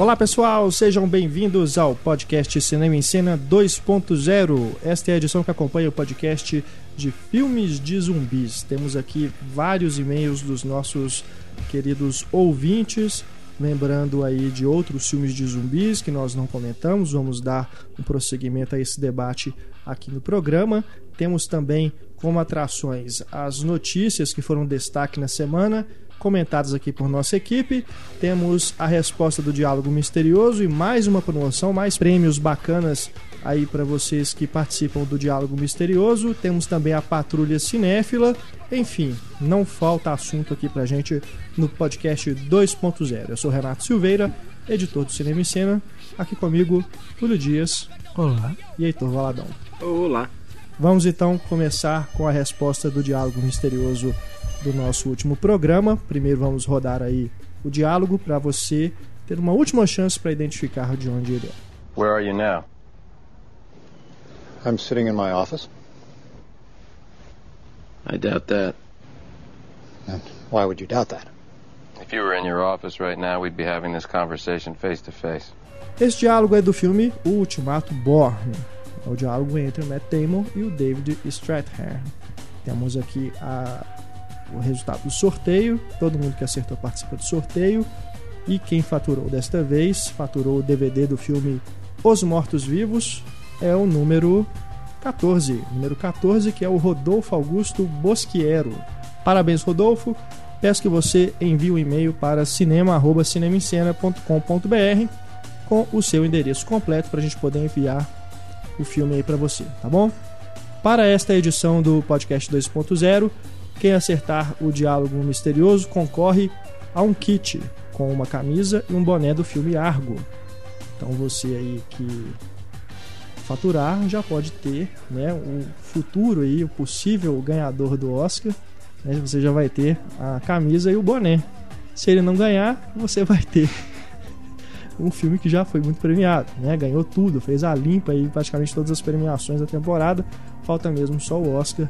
Olá pessoal, sejam bem-vindos ao podcast Cinema em Cena 2.0. Esta é a edição que acompanha o podcast de filmes de zumbis. Temos aqui vários e-mails dos nossos queridos ouvintes, lembrando aí de outros filmes de zumbis que nós não comentamos. Vamos dar um prosseguimento a esse debate aqui no programa. Temos também como atrações as notícias que foram destaque na semana comentadas aqui por nossa equipe. Temos a resposta do diálogo misterioso e mais uma promoção, mais prêmios bacanas aí para vocês que participam do diálogo misterioso. Temos também a patrulha cinéfila. Enfim, não falta assunto aqui pra gente no podcast 2.0. Eu sou Renato Silveira, editor do Cinema em Cena. Aqui comigo, Túlio Dias. Olá. E Heitor Valadão. Olá. Vamos então começar com a resposta do diálogo misterioso do nosso último programa. Primeiro vamos rodar aí o diálogo para você ter uma última chance para identificar de onde ele é. Where are you now? I'm sitting in my office. I doubt that. And why would you doubt that? If you were in your office right now, we'd be having this conversation face to face. Esse diálogo é do filme O Ultimato Born. É o diálogo entre o Matt Damon e o David Strathairn. Temos aqui a o resultado do sorteio. Todo mundo que acertou participa do sorteio. E quem faturou desta vez, faturou o DVD do filme Os Mortos Vivos, é o número 14. Número 14, que é o Rodolfo Augusto Bosquiero. Parabéns, Rodolfo. Peço que você envie um e-mail para cinema.cinemencena.com.br com o seu endereço completo para a gente poder enviar o filme aí para você, tá bom? Para esta edição do podcast 2.0, quem acertar o diálogo misterioso concorre a um kit com uma camisa e um boné do filme Argo. Então você aí que faturar já pode ter né, o futuro aí, o possível ganhador do Oscar. Né, você já vai ter a camisa e o boné. Se ele não ganhar, você vai ter um filme que já foi muito premiado, né? Ganhou tudo, fez a limpa aí praticamente todas as premiações da temporada. Falta mesmo só o Oscar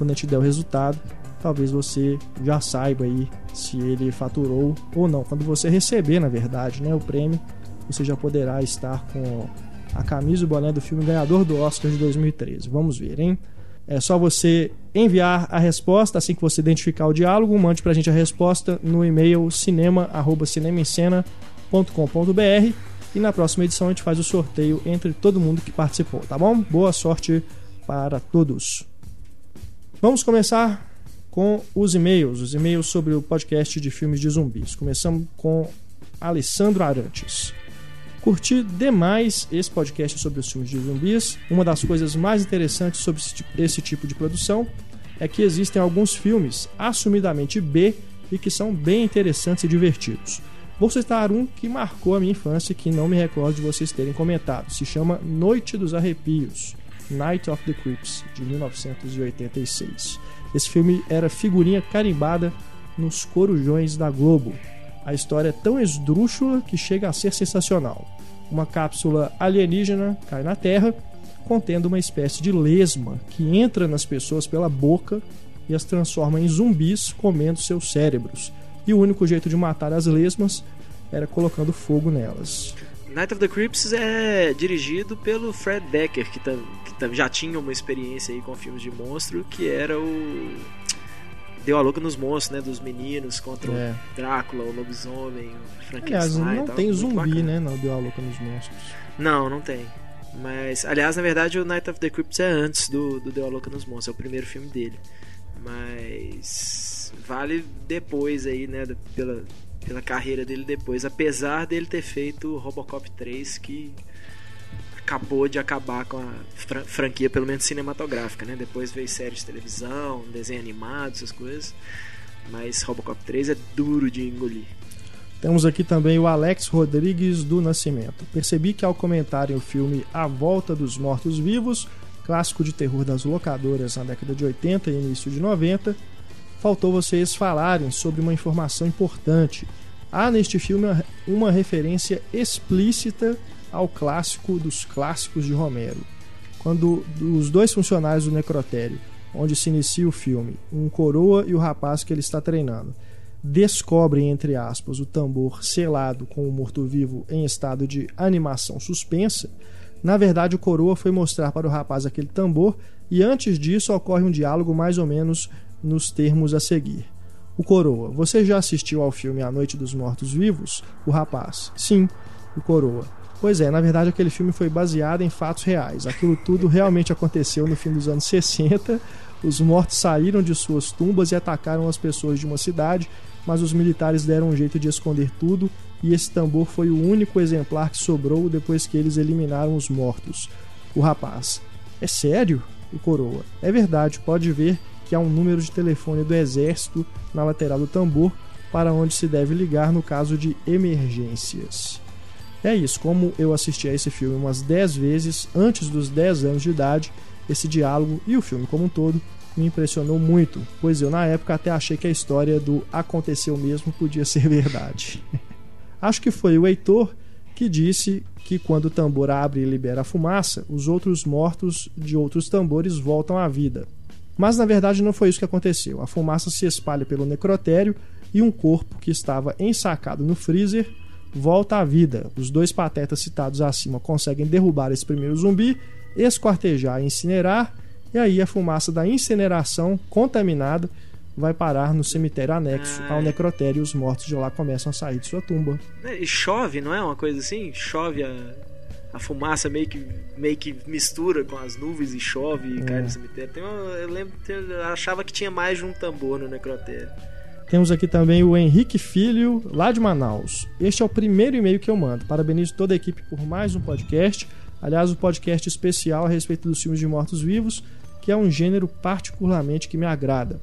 quando a gente der o resultado, talvez você já saiba aí se ele faturou ou não. Quando você receber, na verdade, né, o prêmio, você já poderá estar com a camisa e o boné do filme ganhador do Oscar de 2013. Vamos ver, hein? É só você enviar a resposta assim que você identificar o diálogo, mande pra gente a resposta no e-mail cinema@cinemaencena.com.br e na próxima edição a gente faz o sorteio entre todo mundo que participou, tá bom? Boa sorte para todos. Vamos começar com os e-mails, os e-mails sobre o podcast de filmes de zumbis. Começamos com Alessandro Arantes. Curti demais esse podcast sobre os filmes de zumbis. Uma das coisas mais interessantes sobre esse tipo de produção é que existem alguns filmes assumidamente B e que são bem interessantes e divertidos. Vou citar um que marcou a minha infância e que não me recordo de vocês terem comentado. Se chama Noite dos Arrepios. Night of the Creeps, de 1986. Esse filme era figurinha carimbada nos corujões da Globo. A história é tão esdrúxula que chega a ser sensacional. Uma cápsula alienígena cai na Terra, contendo uma espécie de lesma que entra nas pessoas pela boca e as transforma em zumbis comendo seus cérebros. E o único jeito de matar as lesmas era colocando fogo nelas. Night of the Creeps é dirigido pelo Fred Decker, que, tá, que já tinha uma experiência aí com filmes de monstro, que era o deu a louca nos monstros, né? Dos meninos contra é. o Drácula, o lobisomem, o Frankenstein. Aliás, não tem zumbi, né? Não deu a louca nos monstros. Não, não tem. Mas, aliás, na verdade, o Night of the Crypts é antes do, do Deu a Louca nos Monstros, é o primeiro filme dele. Mas vale depois aí, né? Pela, pela carreira dele depois, apesar dele ter feito Robocop 3, que acabou de acabar com a franquia, pelo menos cinematográfica, né? Depois veio série de televisão, desenho animado, essas coisas. Mas Robocop 3 é duro de engolir. Temos aqui também o Alex Rodrigues do Nascimento. Percebi que ao comentarem o filme A Volta dos Mortos Vivos, clássico de terror das locadoras na década de 80 e início de 90, faltou vocês falarem sobre uma informação importante. Há neste filme uma referência explícita ao clássico dos clássicos de Romero. Quando os dois funcionários do necrotério, onde se inicia o filme, um coroa e o rapaz que ele está treinando, descobrem, entre aspas, o tambor selado com o morto-vivo em estado de animação suspensa, na verdade o coroa foi mostrar para o rapaz aquele tambor e antes disso ocorre um diálogo mais ou menos nos termos a seguir. O coroa, você já assistiu ao filme A Noite dos Mortos Vivos? O rapaz, sim. O coroa, pois é, na verdade aquele filme foi baseado em fatos reais. Aquilo tudo realmente aconteceu no fim dos anos 60. Os mortos saíram de suas tumbas e atacaram as pessoas de uma cidade, mas os militares deram um jeito de esconder tudo e esse tambor foi o único exemplar que sobrou depois que eles eliminaram os mortos. O rapaz, é sério? O coroa, é verdade, pode ver que há um número de telefone do exército na lateral do tambor para onde se deve ligar no caso de emergências. É isso, como eu assisti a esse filme umas 10 vezes antes dos 10 anos de idade, esse diálogo e o filme como um todo me impressionou muito, pois eu na época até achei que a história do aconteceu mesmo podia ser verdade. Acho que foi o Heitor que disse que quando o tambor abre e libera a fumaça, os outros mortos de outros tambores voltam à vida. Mas na verdade não foi isso que aconteceu. A fumaça se espalha pelo necrotério e um corpo que estava ensacado no freezer volta à vida. Os dois patetas citados acima conseguem derrubar esse primeiro zumbi, esquartejar e incinerar, e aí a fumaça da incineração contaminada vai parar no cemitério anexo Ah, ao é. necrotério e os mortos de lá começam a sair de sua tumba. E chove, não é uma coisa assim? Chove a, a fumaça meio que, meio que mistura com as nuvens e chove e É. cai no cemitério. Tem uma, eu lembro, eu achava que tinha mais de um tambor no necrotério. Temos aqui também o Henrique Filho, lá de Manaus. Este é o primeiro e-mail que eu mando. Parabenizo toda a equipe por mais um podcast. Aliás, um podcast especial a respeito dos filmes de mortos-vivos, que é um gênero particularmente que me agrada.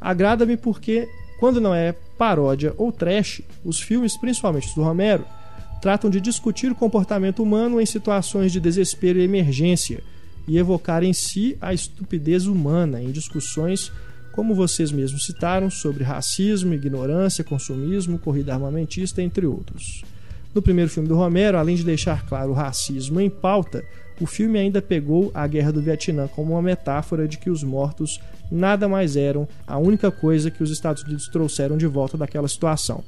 Agrada-me porque, quando não é paródia ou trash, os filmes, principalmente os do Romero, tratam de discutir o comportamento humano em situações de desespero e emergência e evocar em si a estupidez humana em discussões como vocês mesmos citaram, sobre racismo, ignorância, consumismo, corrida armamentista, entre outros. No primeiro filme do Romero, além de deixar claro o racismo em pauta, o filme ainda pegou a Guerra do Vietnã como uma metáfora de que os mortos nada mais eram a única coisa que os Estados Unidos trouxeram de volta daquela situação.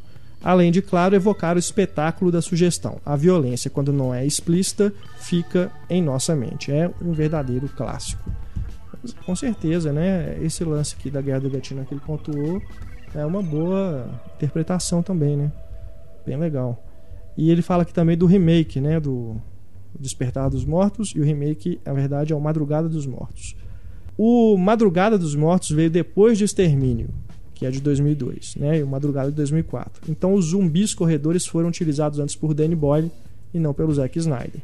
Além de, claro, evocar o espetáculo da sugestão. A violência, quando não é explícita, fica em nossa mente. É um verdadeiro clássico. Com certeza, né? Esse lance aqui da Guerra do Vietnã que ele pontuou é uma boa interpretação também, né? Bem legal. E ele fala aqui também do remake, né? Do Despertar dos Mortos e o remake, na verdade, é o Madrugada dos Mortos. O Madrugada dos Mortos veio depois de Extermínio, que é de 2002, né? E o Madrugada de 2004. Então os zumbis corredores foram utilizados antes por Danny Boyle e não pelo Zack Snyder.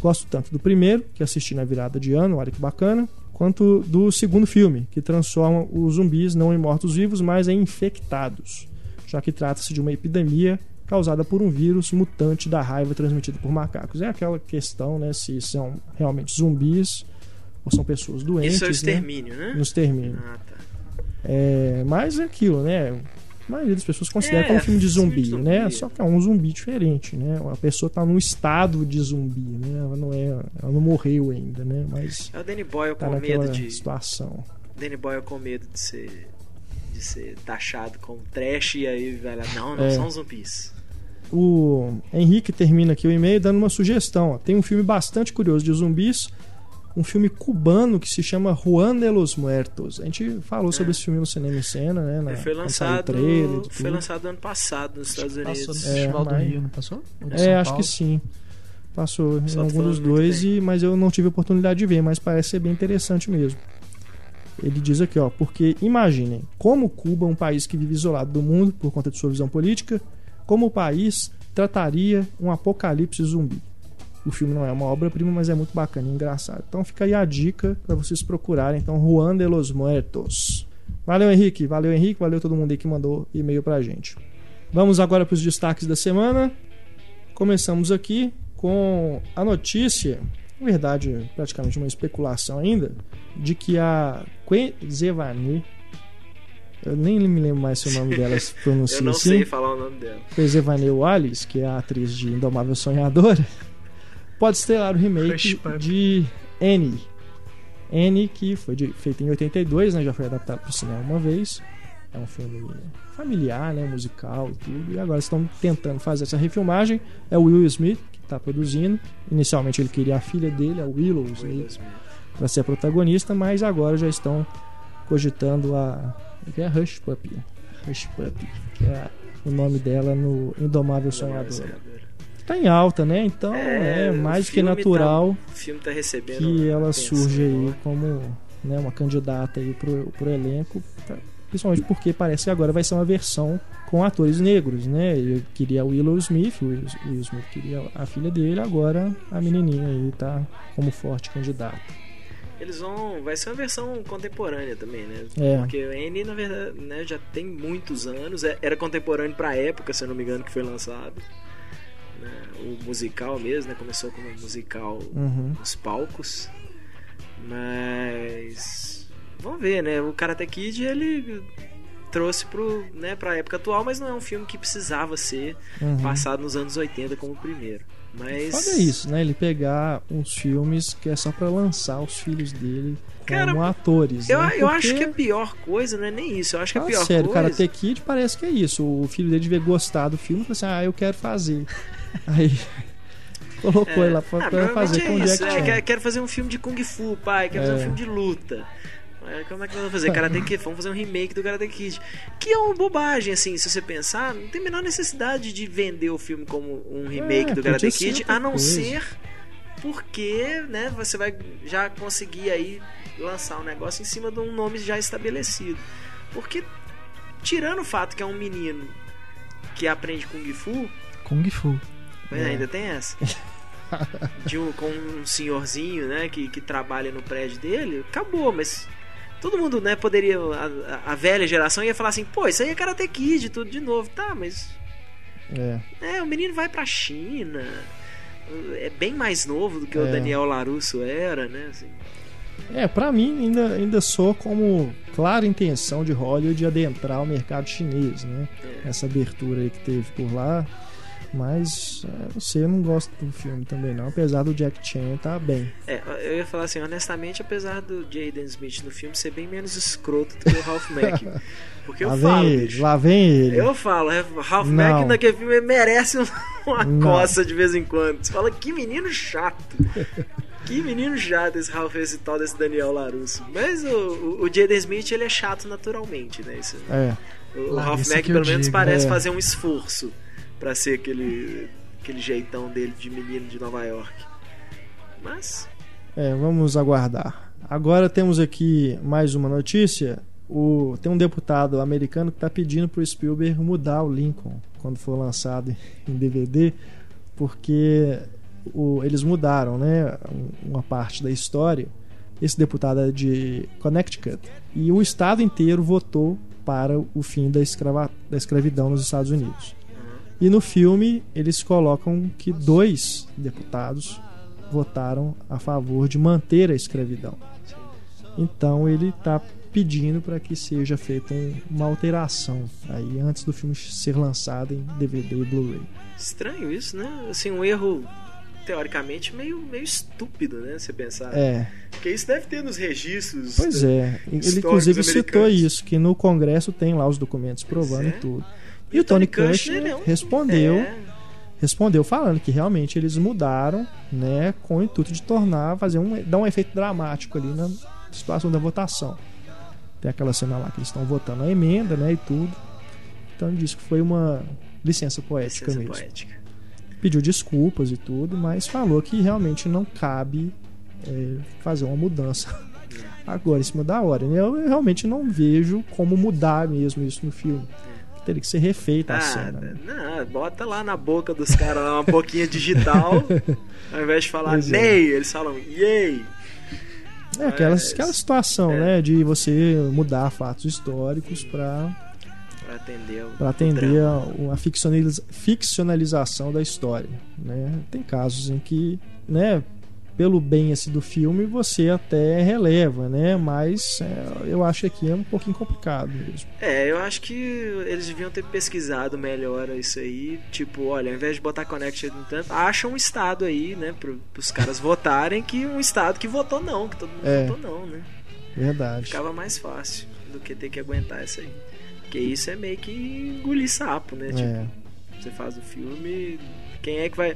Gosto tanto do primeiro, que assisti na virada de ano, olha que bacana, quanto do segundo filme, que transforma os zumbis não em mortos-vivos, mas em infectados, já que trata-se de uma epidemia causada por um vírus mutante da raiva transmitido por macacos. É aquela questão, né, se são realmente zumbis ou são pessoas doentes, Isso é o né? extermínio, né? No extermínio. Ah, tá. É, mas é aquilo, né? A maioria das pessoas considera É, como um filme de filme zumbi, zumbi. né? Só que é um zumbi diferente, né? A pessoa tá num estado de zumbi, né? Ela não é, ela não morreu ainda, né? Mas É o Danny Boyle tá com medo de. situação. Danny Boyle com medo de ser. de ser taxado como trash e aí vai lá. Não, não É. são zumbis. O Henrique termina aqui o e-mail dando uma sugestão. ó. Tem um filme bastante curioso de zumbis, um filme cubano que se chama Juan de los Muertos. A gente falou sobre esse filme no Cinema em Cena, né? Na, foi lançado. trailer Foi tudo. lançado ano passado nos Estados Passou no Unidos. É, Festival do mas- Rio, não passou? É, acho que sim. Passou em algum dos dois, e, mas eu não tive oportunidade de ver, mas parece ser bem interessante mesmo. Ele diz aqui, ó, porque imaginem como Cuba, um país que vive isolado do mundo por conta de sua visão política, como o país trataria um apocalipse zumbi. O filme não é uma obra-prima, mas é muito bacana e engraçado. Então fica aí a dica para vocês procurarem. Então, Juan de los Muertos. Valeu, Henrique. Valeu, Henrique. Valeu todo mundo aí que mandou e-mail pra gente. Vamos agora para os destaques da semana. Começamos aqui com a notícia, na verdade, praticamente uma especulação ainda, de que a Zevani, eu nem me lembro mais se o nome dela se pronuncia Eu não assim, sei falar o nome dela. Zevani Wallace, que é a atriz de Indomável Sonhadora, pode estrelar o remake de Annie. Annie, que foi de- feita em 82, né, já foi adaptado para o cinema uma vez. é um filme familiar, né, musical e tudo. E agora estão tentando fazer essa refilmagem. É o Will Smith que está produzindo. Inicialmente ele queria a filha dele, a Willow Will Smith, Smith. para ser a protagonista, mas agora já estão cogitando a que é a Hush Puppy. Hush Puppy, que é o nome dela no Indomável Sonhador. Tá em alta, né? Então É, é, o mais que filme natural O filme tá recebendo. que ela atenção, surge aí né? como né, uma candidata aí pro, pro elenco, pra- principalmente porque parece que agora vai ser uma versão com atores negros, né? Ele queria a Willow Smith, o Will Will Smith queria a filha dele, agora a menininha aí tá como forte candidata. Eles vão. Vai ser uma versão contemporânea também, né? É. Porque o N, na verdade, né, já tem muitos anos. é- Era contemporâneo pra época, se eu não me engano, que foi lançado. Né? O musical mesmo, né? Começou como um musical Uhum. nos palcos. Mas. Vamos ver, né? O Karate Kid ele trouxe pro, né, pra época atual, mas não é um filme que precisava ser Uhum. passado nos anos 80 como o primeiro. Mas. Foda isso, né? Ele pegar uns filmes que é só pra lançar os filhos dele como Cara, atores. Eu, né? eu acho Porque- que a pior coisa não é nem isso. Eu acho que a Fala pior sério, coisa. Karate Kid parece que é isso. O filho dele devia gostar do filme e falou assim: ah, eu quero fazer. Aí colocou ele lá pra, Ah, pra fazer com é isso. É, Chan. quero, quero fazer um filme de Kung Fu, pai. Quero fazer um É. filme de luta. Mas Como é que nós vamos fazer? Karate Kid? Vamos fazer um remake do Karate Kid. Que é uma bobagem, assim, se você pensar. Não tem a menor necessidade de vender o filme como um remake É, do Karate Kid, a não coisa. ser porque, né, você vai já conseguir aí lançar um negócio em cima de um nome já estabelecido. Porque, tirando o fato que é um menino que aprende Kung Fu, Kung Fu. Mas É. ainda tem essa. De um, com um senhorzinho, né, que, que trabalha no prédio dele, acabou, mas todo mundo, né, poderia. A, a- velha geração ia falar assim, pô, isso aí é Karate Kid, tudo de novo. Tá, mas. É. É, o menino vai pra China. É bem mais novo do que o É. Daniel Larusso era, né? assim. É, pra mim ainda, ainda sou como clara intenção de Hollywood de adentrar o mercado chinês, né? É. Essa abertura aí que teve por lá. Mas, é, não sei, eu não gosto do filme também não. Apesar do Jack Chan tá bem. É, eu ia falar assim, honestamente, apesar do Jaden Smith no filme ser bem menos escroto do que o Ralph Mack. Porque eu lá falo, vem ele, bicho, lá vem ele. Eu falo, é, Ralph Não. Mack naquele filme merece um- uma Não. coça de vez em quando. Você fala, que menino chato. que menino chato esse Ralph, esse tal desse Daniel Larusso. Mas o, o, o Jaden Smith, ele é chato naturalmente, né? Isso, É. o o Ralph Mack, pelo menos, digo. parece É. fazer um esforço pra ser aquele, aquele jeitão dele de menino de Nova York. Mas, É, vamos aguardar. Agora temos aqui mais uma notícia. O, tem um deputado americano que está pedindo para o Spielberg mudar o Lincoln quando for lançado em DVD, porque o- eles mudaram né, um- uma parte da história. Esse deputado é de Connecticut e o estado inteiro votou para o fim da, escrava, da escravidão nos Estados Unidos. E no filme eles colocam que dois deputados votaram a favor de manter a escravidão. Então ele está pedindo para que seja feita um- uma alteração aí antes do filme ser lançado em DVD e Blu-ray. estranho isso, né? Assim, um erro teoricamente meio, meio estúpido, né? Você pensar. É, Porque isso deve ter nos registros. pois é. Ele Históricos inclusive citou isso que no Congresso tem lá os documentos provando é. tudo. E o Tony Kushner é um- respondeu é, respondeu falando que realmente eles mudaram, né, com o intuito de tornar, fazer um, dar um efeito dramático ali na situação da votação. Tem aquela cena lá que eles estão votando a emenda, né, e tudo. Então disse que foi uma licença poética licença mesmo. poética. Pediu desculpas e tudo, mas falou que realmente não cabe é, fazer uma mudança agora em cima da hora. né? Eu realmente não vejo como mudar mesmo isso no filme. Teria que ser refeita a Ah, cena. né? não, bota lá na boca dos caras uma boquinha digital. ao invés de falar Pois é. nei, eles falam yay. É aquela, Mas- aquela situação, é. né, de você mudar fatos históricos para Pra atender o para atender a, a ficcionaliza- ficcionalização da história, né? Tem casos em que, né, pelo bem assim do filme você até releva, né? Mas é, eu acho que aqui é um pouquinho complicado mesmo. É, eu acho que eles deviam ter pesquisado melhor isso aí. Tipo, olha, ao invés de botar Connected no tanto, acha um estado aí, né, pro, pros caras votarem que um estado que votou não, que todo mundo É. votou não, né? Verdade. Ficava mais fácil do que ter que aguentar isso aí. Porque isso é meio que engolir sapo, né? Tipo, É. você faz o filme, quem é que vai.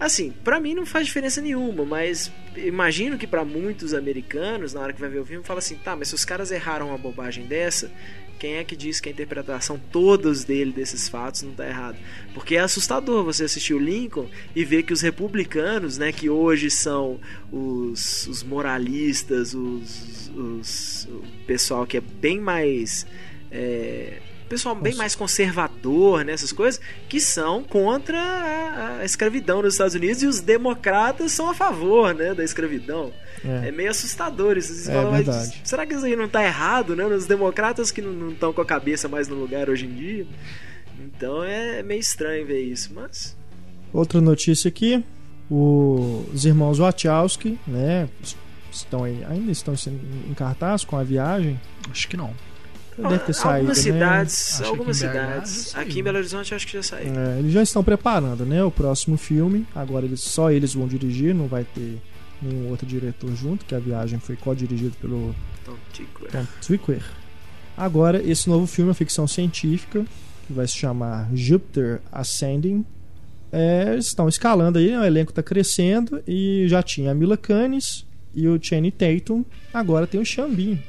Assim, pra mim não faz diferença nenhuma, mas imagino que pra muitos americanos, na hora que vai ver o filme, fala assim: tá, mas se os caras erraram uma bobagem dessa, quem é que diz que a interpretação todos dele desses fatos não tá errada? Porque é assustador você assistir o Lincoln e ver que os republicanos, né, que hoje são os, os moralistas, os, os- o pessoal que é bem mais. É, pessoal bem mais conservador nessas coisas, que são contra a, a escravidão nos Estados Unidos e os democratas são a favor né, da escravidão. É, É. meio assustador isso. Você É fala, mas será que isso aí não tá errado, né? Os democratas que não estão com a cabeça mais no lugar hoje em dia. Então é meio estranho ver isso, mas. Outra notícia aqui: o- os irmãos Wachowski, né? Estão aí, ainda estão em cartaz com a viagem. Acho que não. Deve ter saído. algumas né? cidades, que algumas cidades. Aqui em Belo Horizonte acho que já saiu. É, eles já estão preparando, né? O próximo filme. Agora eles, só eles vão dirigir, não vai ter nenhum outro diretor junto, que a viagem foi co-dirigida pelo. Tom Tykwer. Agora, esse novo filme é ficção científica, que vai se chamar Jupiter Ascending. É, estão escalando aí, né? o elenco está crescendo e já tinha a Mila Kunis e o Channing Tatum. Agora tem o Xambin,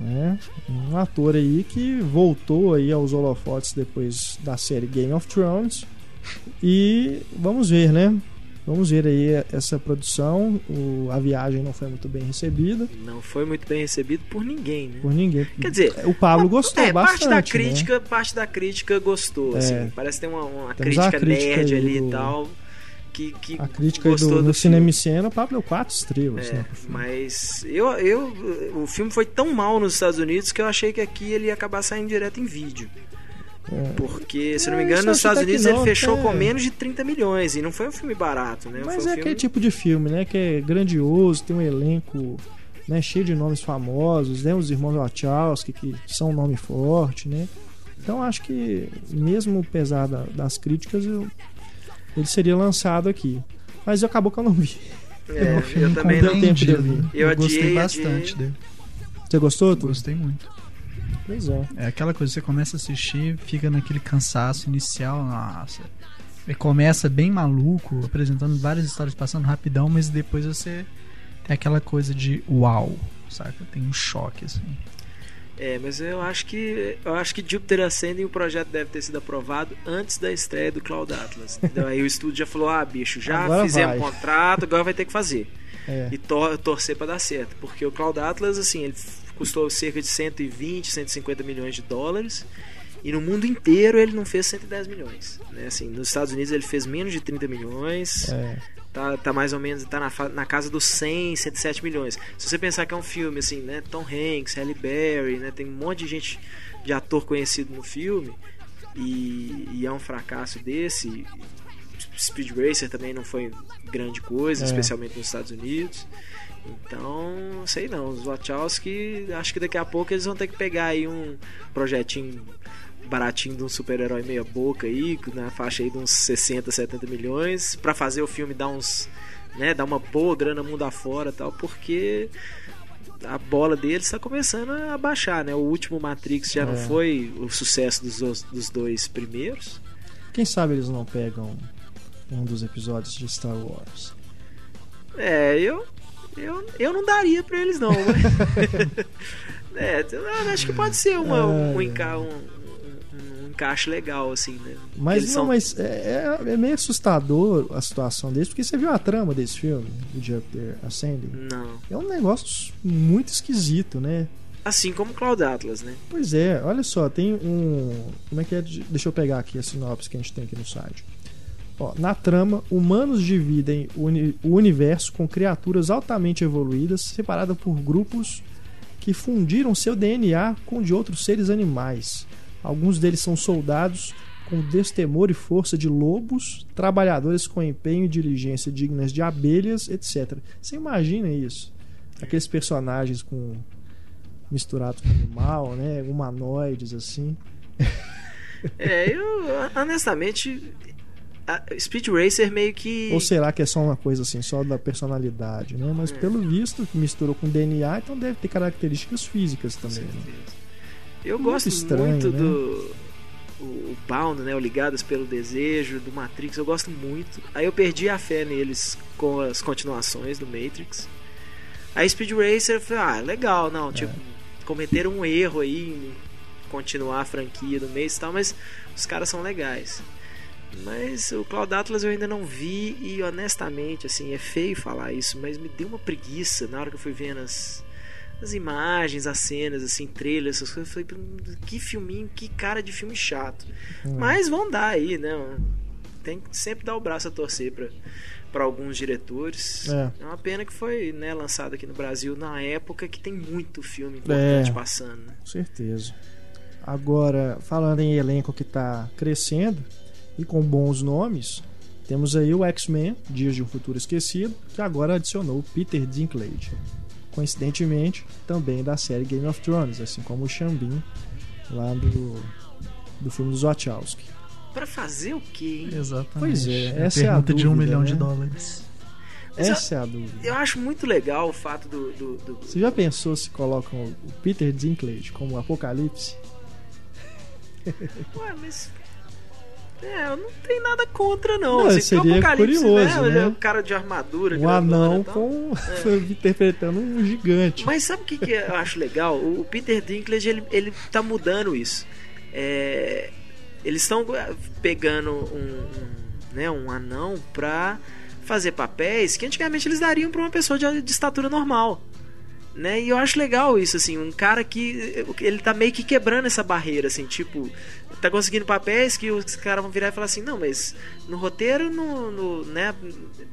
né? um ator aí que voltou aí aos holofotes depois da série Game of Thrones. E vamos ver, né? Vamos ver aí essa produção. O- a viagem não foi muito bem recebida Não foi muito bem recebido por ninguém, né? por ninguém. Quer dizer, o Pablo gostou é, bastante. parte da né? crítica, parte da crítica gostou, É. assim. Parece que tem uma, uma crítica, crítica nerd ali do- e tal. Que, que A crítica gostou do, do filme. cinema cena, o Pablo deu quatro estrelas. É, né, mas eu, eu, o filme foi tão mal nos Estados Unidos que eu achei que aqui ele ia acabar saindo direto em vídeo. É. Porque, se É, não me isso engano, nos Estados Unidos não, ele fechou até- com menos de 30 milhões. E não foi um filme barato, né? Mas foi um é filme... aquele tipo de filme, né? Que é grandioso, tem um elenco né, cheio de nomes famosos, né? Os irmãos Wachowski, que são um nome forte, né? Então acho que, mesmo apesar da- das críticas, eu- ele seria lançado aqui. Mas acabou que eu não vi. É, eu filme também não. tempo de eu. Eu Eu gostei adiei, bastante adiei. dele. Você gostou? Tu? Gostei muito. Pois é. É aquela coisa, você começa a assistir, fica naquele cansaço inicial, nossa. Ele começa bem maluco, apresentando várias histórias passando rapidão, mas depois você tem aquela coisa de uau, saca? Tem um choque, assim. É, mas eu acho que eu acho que Jupiter Ascending o projeto deve ter sido aprovado antes da estreia do Cloud Atlas. entendeu? Aí o estúdio já falou: "Ah, bicho, já Agora fizemos vai." contrato, agora vai ter que fazer". É. E tor- torcer pra dar certo, porque o Cloud Atlas assim, ele custou cerca de 120, 150 milhões de dólares. E no mundo inteiro ele não fez 110 milhões. Né? Assim, nos Estados Unidos ele fez menos de 30 milhões. É. Tá, tá mais ou menos, tá na, na casa dos 100, 107 milhões. Se você pensar que é um filme, assim, né? Tom Hanks, Halle Berry, né? Tem um monte de gente, de ator conhecido no filme. E, e é um fracasso desse. Speed Racer também não foi grande coisa, É. especialmente nos Estados Unidos. Então, sei não, os Wachowski, acho que daqui a pouco eles vão ter que pegar aí um projetinho baratinho de um super-herói meia boca aí, na faixa aí de uns 60, 70 milhões, pra fazer o filme dar uns, né, dar uma boa grana mundo afora e tal, porque a bola deles está começando a baixar, né? O último Matrix já não É. foi o sucesso dos, os- dos dois primeiros. Quem sabe eles não pegam um dos episódios de Star Wars. É, eu eu, eu não daria pra eles não, é, eu acho que pode ser uma, um, um, um- um encaixe legal, assim, né? Mas Eles não, são- mas é, é- é meio assustador a situação deles, porque você viu a trama desse filme, o Jupiter Ascending? Não. É um negócio muito esquisito, né? Assim como Cloud Atlas, né? Pois é, olha só, tem um. Como é que é? de- Deixa eu pegar aqui a sinopse que a gente tem aqui no site. Ó, na trama, humanos dividem o, uni- o universo com criaturas altamente evoluídas, separadas por grupos que fundiram seu DNA com o de outros seres animais. Alguns deles são soldados com destemor e força de lobos, trabalhadores com empenho e diligência dignas de abelhas, etc. Você imagina isso? Aqueles personagens com misturados com animal, né? Humanoides assim. É, eu honestamente. Speed Racer meio que. Ou será que é só uma coisa assim, só da personalidade, né? Mas pelo visto, misturou com DNA, então deve ter características físicas também. Né? Eu Muito gosto estranho, muito né? do. O, Bound, né? O Ligados pelo Desejo, do Matrix, eu gosto muito. Aí eu perdi a fé neles com as continuações do Matrix. Aí Speed Racer, falei, ah, legal, não, tipo, cometeram um erro aí em continuar a franquia do mês e tal, mas os caras são legais. Mas o Cloud Atlas eu ainda não vi e honestamente, assim, é feio falar isso, mas me deu uma preguiça na hora que eu fui vendo as, as imagens, as cenas, assim, trailers, essas coisas. Eu falei, "Hum, que filminho, que cara de filme chato. Mas vão dar aí, né? Tem que sempre dar o braço a torcer pra, pra alguns diretores. É. É. uma pena que foi né, lançado aqui no Brasil na época que tem muito filme importante É. passando. né? Com certeza. Agora, falando em elenco que está crescendo e com bons nomes, temos aí o X-Men, Dias de um Futuro Esquecido, que agora adicionou Peter Dinklage. Coincidentemente, também da série Game of Thrones, assim como o Xambin, lá do, do filme dos Wachowski. Pra fazer o quê, hein? Exatamente. Pois é, a essa é a pergunta de um dúvida, milhão de né? dólares. Mas Essa é a dúvida. Eu acho muito legal o fato do. do, do- Você já pensou se colocam o Peter Dinklage como Apocalipse? Ué, mas. É, eu não tenho nada contra, não. Não, assim, seria Apocalipse, curioso, né? né? É o cara de armadura, Um anão com... interpretando um gigante. Mas sabe o que, que eu acho legal? O o Peter Dinklage, ele, ele tá mudando isso. É, eles estão pegando um, um, né, um anão pra fazer papéis que antigamente eles dariam pra uma pessoa de, de estatura normal. Né? E eu acho legal isso, assim, um cara que ele tá meio que quebrando essa barreira, assim, tipo, tá conseguindo papéis que os caras vão virar e falar assim, não, mas no roteiro, no, no, né,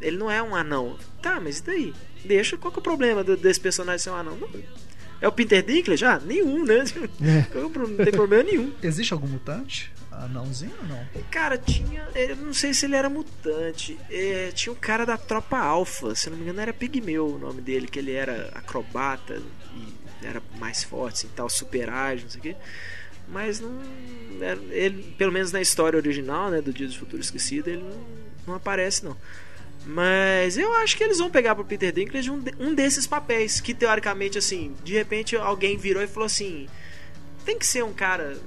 ele não é um anão. Tá, mas e daí? Deixa, qual que é o problema desse personagem ser um anão? Não, é o Peter Dinklage? Ah, nenhum, né? É. É Não tem problema nenhum. Existe algum mutante? Anãozinho ou não? Cara, tinha. Eu não sei se ele era mutante. É, tinha um cara da tropa Alpha, se não me engano era Pigmeu o nome dele, que ele era acrobata e era mais forte, assim, tal, super ágil, não sei o quê. Mas não. era- ele, pelo menos na história original, né, do Dia do Futuro Esquecido, ele não, não aparece, não. Mas eu acho que eles vão pegar pro Peter Dinklage um, um desses papéis que teoricamente assim, de repente alguém virou e falou assim: "Tem que ser um cara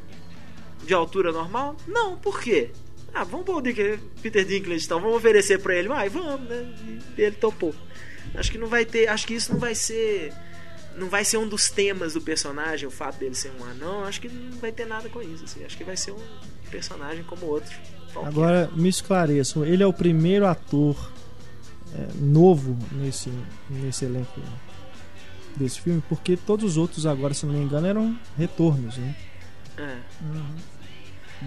de altura normal?" Não, por quê? Ah, vamos pôr o Peter Dinklage então, vamos oferecer pra ele. Vai, vamos, né? E ele topou. Acho que não vai ter, acho que isso não vai ser não vai ser um dos temas do personagem, o fato dele ser um anão, acho que não vai ter nada com isso, assim. Acho que vai ser um personagem como outro. qualquer. Agora me esclareçam, ele é o primeiro ator é, novo nesse, nesse elenco desse filme, porque todos os outros agora, se não me engano, eram retornos, né? É.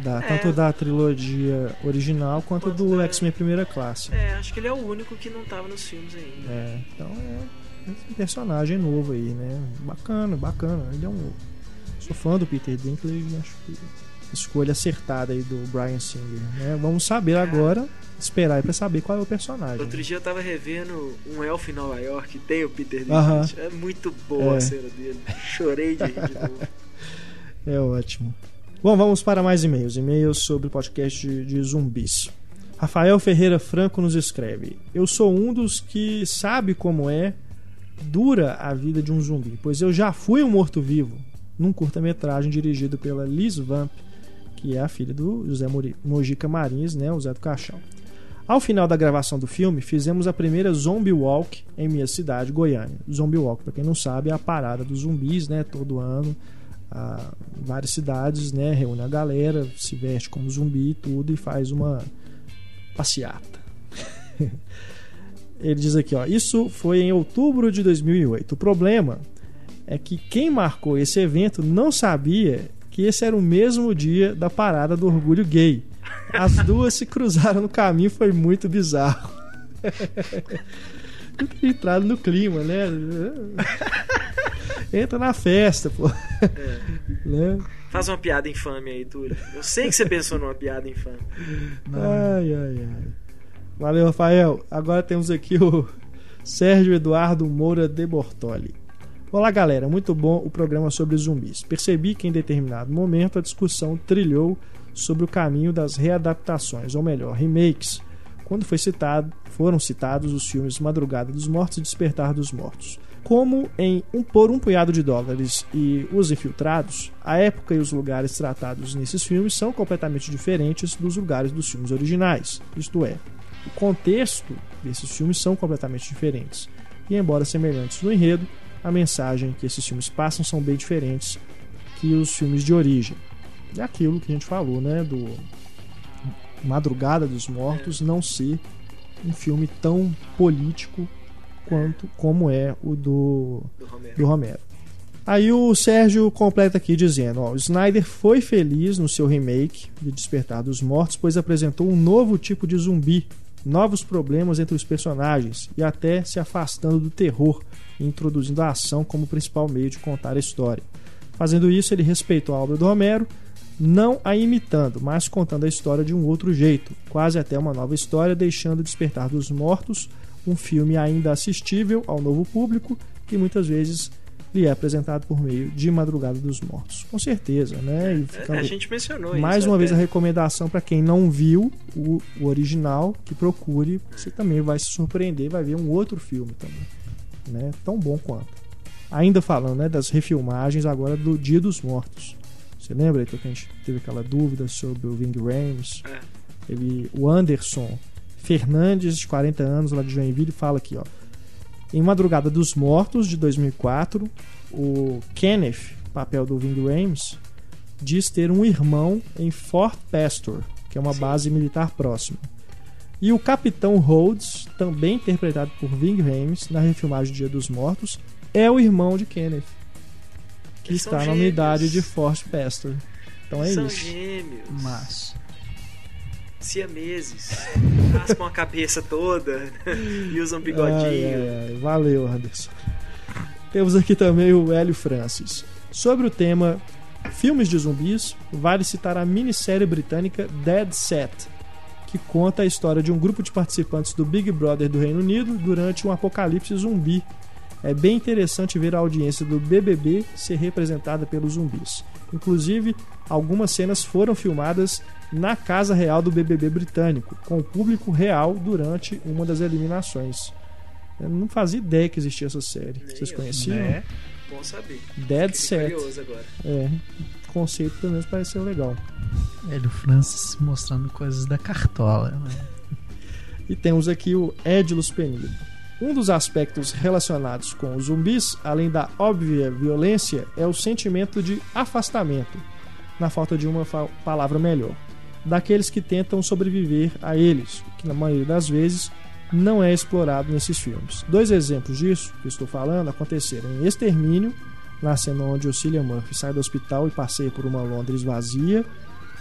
Da, É. Tanto da trilogia original quanto Quanto do da- X-Men Primeira Classe. É, acho que ele é o único que não tava nos filmes ainda. É, então é um personagem novo aí, né? Bacana, bacana. Ele é um. Sou fã do Peter Dinklage, acho que escolha acertada aí do Brian Singer, né? Vamos saber agora, esperar aí pra saber qual é o personagem. Outro dia eu tava revendo um elfo em Nova York, tem o Peter. Dinklage. É muito boa É. a cena dele. Chorei de rir de novo. É ótimo. Bom, vamos para mais e-mails. E-mails sobre o podcast de, de zumbis. Rafael Ferreira Franco nos escreve: Eu sou um dos que sabe como é dura a vida de um zumbi, pois eu já fui um morto-vivo num curta-metragem dirigido pela Liz Vamp, que é a filha do José Mojica Marins, né, o Zé do Caixão. Ao final da gravação do filme, fizemos a primeira Zombie Walk em minha cidade, Goiânia. Zombie Walk, para quem não sabe, é a parada dos zumbis, né, todo ano a várias cidades, né, reúne a galera, se veste como zumbi e tudo e faz uma passeata. Ele diz aqui, ó, isso foi em outubro de 2008. O problema é que quem marcou esse evento não sabia que esse era o mesmo dia da parada do orgulho gay. As duas se cruzaram no caminho, foi muito bizarro. Entrado no clima, né? Entra na festa, pô. Né? Faz uma piada infame aí, Túlio. Eu sei que você pensou numa piada infame. Ai, ai, ai. Valeu, Rafael. Agora temos aqui o Sérgio Eduardo Moura de Bortoli. Olá, galera. Muito bom o programa sobre zumbis. Percebi que em determinado momento a discussão trilhou sobre o caminho das readaptações, ou melhor, remakes, quando foi citado, foram citados os filmes Madrugada dos Mortos e Despertar dos Mortos. Como em Um Por Um Punhado de Dólares e Os Infiltrados, a época e os lugares tratados nesses filmes são completamente diferentes dos lugares dos filmes originais. Isto é, o contexto desses filmes são completamente diferentes. E embora semelhantes no enredo, a mensagem que esses filmes passam são bem diferentes que os filmes de origem. É aquilo que a gente falou, né, do Madrugada dos Mortos não ser um filme tão político quanto como é o do, Do Romero. do Romero. Aí o Sérgio completa aqui dizendo: ó, o Snyder foi feliz no seu remake de Despertar dos Mortos, pois apresentou um novo tipo de zumbi, novos problemas entre os personagens e até se afastando do terror introduzindo a ação como principal meio de contar a história. Fazendo isso, ele respeitou a obra do Romero, não a imitando, mas contando a história de um outro jeito, quase até uma nova história, deixando Despertar dos Mortos um filme ainda assistível ao novo público que muitas vezes lhe é apresentado por meio de Madrugada dos Mortos. Com certeza, né? E É, ficando a gente mencionou isso. mais uma até. vez a recomendação para quem não viu o, o original, que procure, você também vai se surpreender, vai ver um outro filme também, né? Tão bom quanto. Ainda falando, né, das refilmagens agora do Dia dos Mortos. Você lembra, Heitor, que a gente teve aquela dúvida sobre o Ving Rhames? É. Teve o Anderson Fernandes, de 40 anos, lá de Joinville, fala aqui, ó. Em Madrugada dos Mortos, de 2004, o Kenneth, papel do Ving Rhames, diz ter um irmão em Fort Pastor, que é uma Sim. base militar próxima. E o Capitão Rhodes, também interpretado por Ving Rhames na refilmagem Dia dos Mortos, é o irmão de Kenneth, que Eles está na gêmeos. unidade de Fort Pastor. Então é São isso. gêmeos. Mas. Siameses. Raspam a cabeça toda e usam bigodinho. Ai, ai. Valeu, Anderson. Temos aqui também o Hélio Francis. Sobre o tema filmes de zumbis, vale citar a minissérie britânica Dead Set, que conta a história de um grupo de participantes do Big Brother do Reino Unido durante um apocalipse zumbi. É bem interessante ver a audiência do BBB ser representada pelos zumbis. Inclusive, algumas cenas foram filmadas na Casa Real do BBB britânico, com o público real durante uma das eliminações. Eu não fazia ideia que existia essa série. Nem Vocês conheciam? Né? Bom saber. Dead Set. curioso agora. É, o conceito pelo menos pareceu legal. Hélio Francis mostrando coisas da cartola. Né? E temos aqui o Edilus Penido. Um dos aspectos relacionados com os zumbis, além da óbvia violência, é o sentimento de afastamento, na falta de uma palavra melhor, daqueles que tentam sobreviver a eles, que na maioria das vezes não é explorado nesses filmes. Dois exemplos disso que estou falando aconteceram em Extermínio, na cena onde Cillian Murphy sai do hospital e passeia por uma Londres vazia,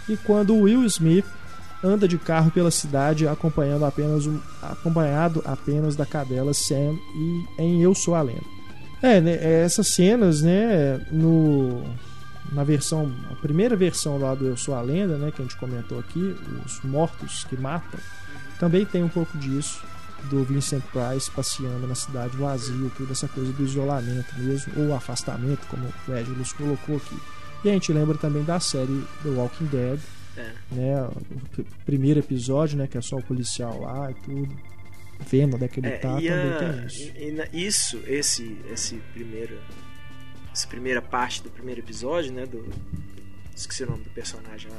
e quando Will Smith anda de carro pela cidade acompanhando apenas um, acompanhado apenas da cadela Sam e em Eu Sou a Lenda. É, né, essas cenas, né, no na versão, a primeira versão lá do Eu Sou a Lenda, né, que a gente comentou aqui, os mortos que matam, também tem um pouco disso do Vincent Price passeando na cidade vazia, tudo essa coisa do isolamento mesmo, ou afastamento, como o Edilus colocou aqui. E a gente lembra também da série The Walking Dead, É. né? O pr- primeiro episódio, né? Que é só o policial lá e tudo. Vendo onde é que ele É, tá, também a- tem isso. e- e isso, esse, esse primeiro, essa primeira parte do primeiro episódio, né? Do, esqueci o nome do personagem lá.